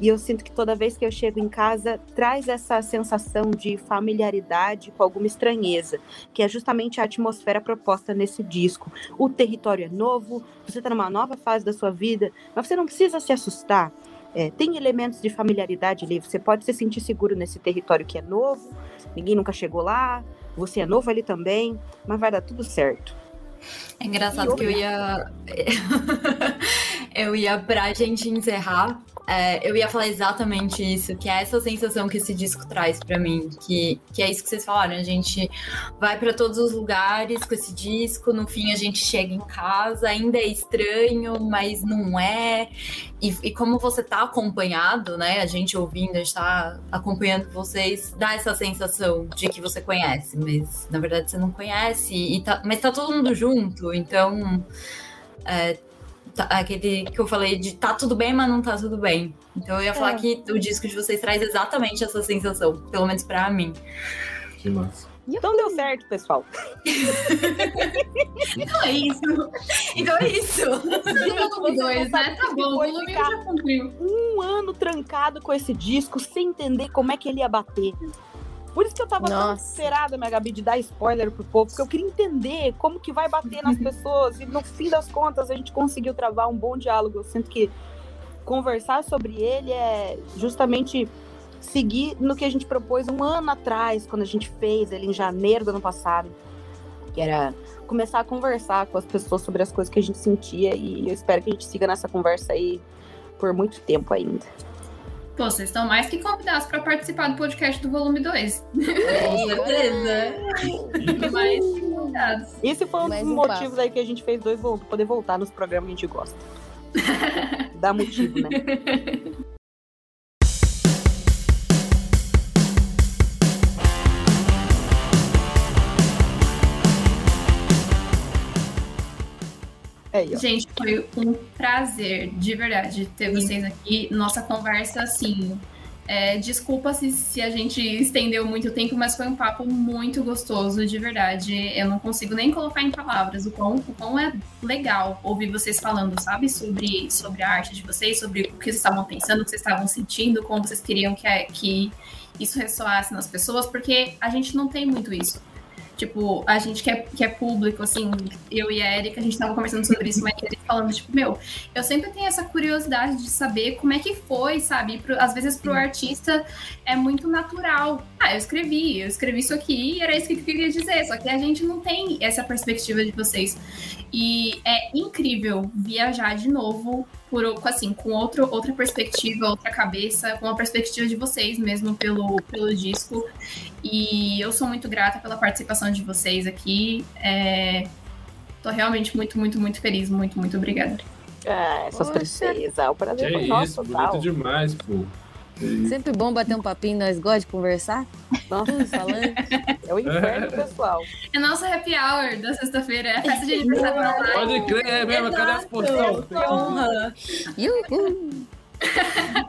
E eu sinto que toda vez que eu chego em casa, traz essa sensação de familiaridade com alguma estranheza, que é justamente a atmosfera proposta nesse disco. O território é novo, você está numa nova fase da sua vida, mas você não precisa se assustar. É, tem elementos de familiaridade ali, você pode se sentir seguro nesse território que é novo, ninguém nunca chegou lá, você é novo ali também, mas vai dar tudo certo. É engraçado que eu ia. [LAUGHS] eu ia pra gente encerrar. é, eu ia falar exatamente isso, que é essa sensação que esse disco traz pra mim. Que, que é isso que vocês falaram. A gente vai pra todos os lugares com esse disco, no fim a gente chega em casa, ainda é estranho, mas não é. E, e como você tá acompanhado, né? A gente ouvindo, a gente tá acompanhando vocês, dá essa sensação de que você conhece, mas na verdade você não conhece. Tá, mas tá todo mundo junto, então. é, tá- aquele que eu falei de tá tudo bem, mas não tá tudo bem. Então eu ia falar É. que o disco de vocês traz exatamente essa sensação, pelo menos pra mim. Que massa. Então deu certo, pessoal. [LAUGHS] Então é isso. Então é isso. Volume 2, né? Tá bom, o volume 1 ficar- já cumpriu. um ano trancado com esse disco sem entender como é que ele ia bater. Por isso que eu tava tão Nossa. desesperada, minha Gabi, de dar spoiler pro povo, porque eu queria entender como que vai bater nas [LAUGHS] pessoas. E no fim das contas, a gente conseguiu travar um bom diálogo. Eu sinto que conversar sobre ele é justamente seguir no que a gente propôs um ano atrás, quando a gente fez ele em janeiro do ano passado. Que era começar a conversar com as pessoas sobre as coisas que a gente sentia. E eu espero que a gente siga nessa conversa aí por muito tempo ainda. Pô, vocês estão mais que convidados pra participar do podcast do volume 2. Com certeza. mais que convidados. Esse foi um Mais dos um motivos aí que a gente fez dois poder voltar nos programas que a gente gosta. Dá motivo, né? [LAUGHS] Aí. Gente, foi um prazer, de verdade, ter vocês aqui. Nossa conversa, assim. é, desculpa se, se a gente estendeu muito tempo, mas foi um papo muito gostoso, de verdade. Eu não consigo nem colocar em palavras o quão, o quão é legal ouvir vocês falando, sabe? Sobre, sobre a arte de vocês, sobre o que vocês estavam pensando, o que vocês estavam sentindo, como vocês queriam que, a- que isso ressoasse nas pessoas, porque a gente não tem muito isso. Tipo, a gente que é, que é público, assim, eu e a Erika, a gente tava conversando sobre isso, mas ele falando, tipo, meu, eu sempre tenho essa curiosidade de saber como é que foi, sabe? Pro- às vezes pro artista é muito natural. Ah, eu escrevi, eu escrevi isso aqui e era isso que eu queria dizer. Só que a gente não tem essa perspectiva de vocês. E é incrível viajar de novo por assim, com outro, outra perspectiva, outra cabeça, com a perspectiva de vocês mesmo pelo, pelo disco. E eu sou muito grata pela participação de vocês aqui. É, tô realmente muito, muito, muito feliz. Muito, muito obrigada. Ah, essas Poxa. princesas. O prazer foi isso, nosso, bonito total. demais, pô. Isso. Sempre bom bater um papinho, nós gostamos de conversar. Nossa, [LAUGHS] falando. é o inferno, pessoal. É nosso happy hour da sexta-feira, é a festa de aniversário da live. Pode crer, é mesmo, cadê as porções? Que honra. Yuhu.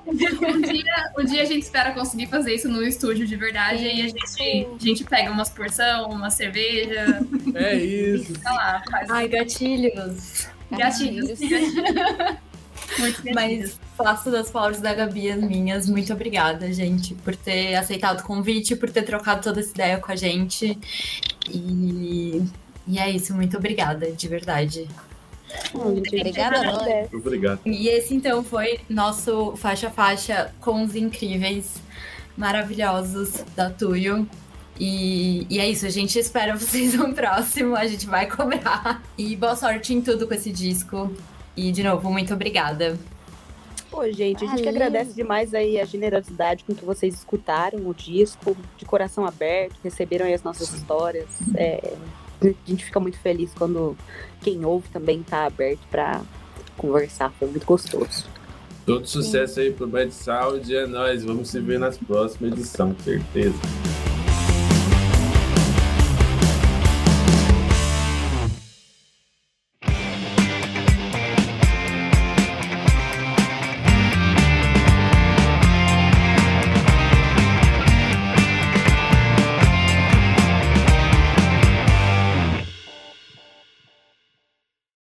Um dia, um dia a gente espera conseguir fazer isso no estúdio de verdade. E a gente, a gente pega umas porção, uma cerveja, É [LAUGHS] isso. sei lá, faz Ai, gatilhos. gatilhos. [LAUGHS] Muito. Mas faço das palavras da Gabi as minhas. Muito obrigada, gente, por ter aceitado o convite, por ter trocado toda essa ideia com a gente. E, e é isso, muito obrigada, de verdade. Obrigada. Obrigado. E esse então foi nosso faixa a faixa com os incríveis, maravilhosos da Tuyo. E, e é isso, a gente espera vocês [LAUGHS] no próximo, a gente vai cobrar. E boa sorte em tudo com esse disco. E de novo, muito obrigada. Pô, gente, a gente que agradece demais aí a generosidade com que vocês escutaram o disco, de coração aberto, receberam aí as nossas histórias. É, a gente fica muito feliz quando quem ouve também tá aberto pra conversar. Foi muito gostoso. Todo sucesso aí pro Bad Saúde, é nóis. Vamos se ver nas próximas edições, certeza.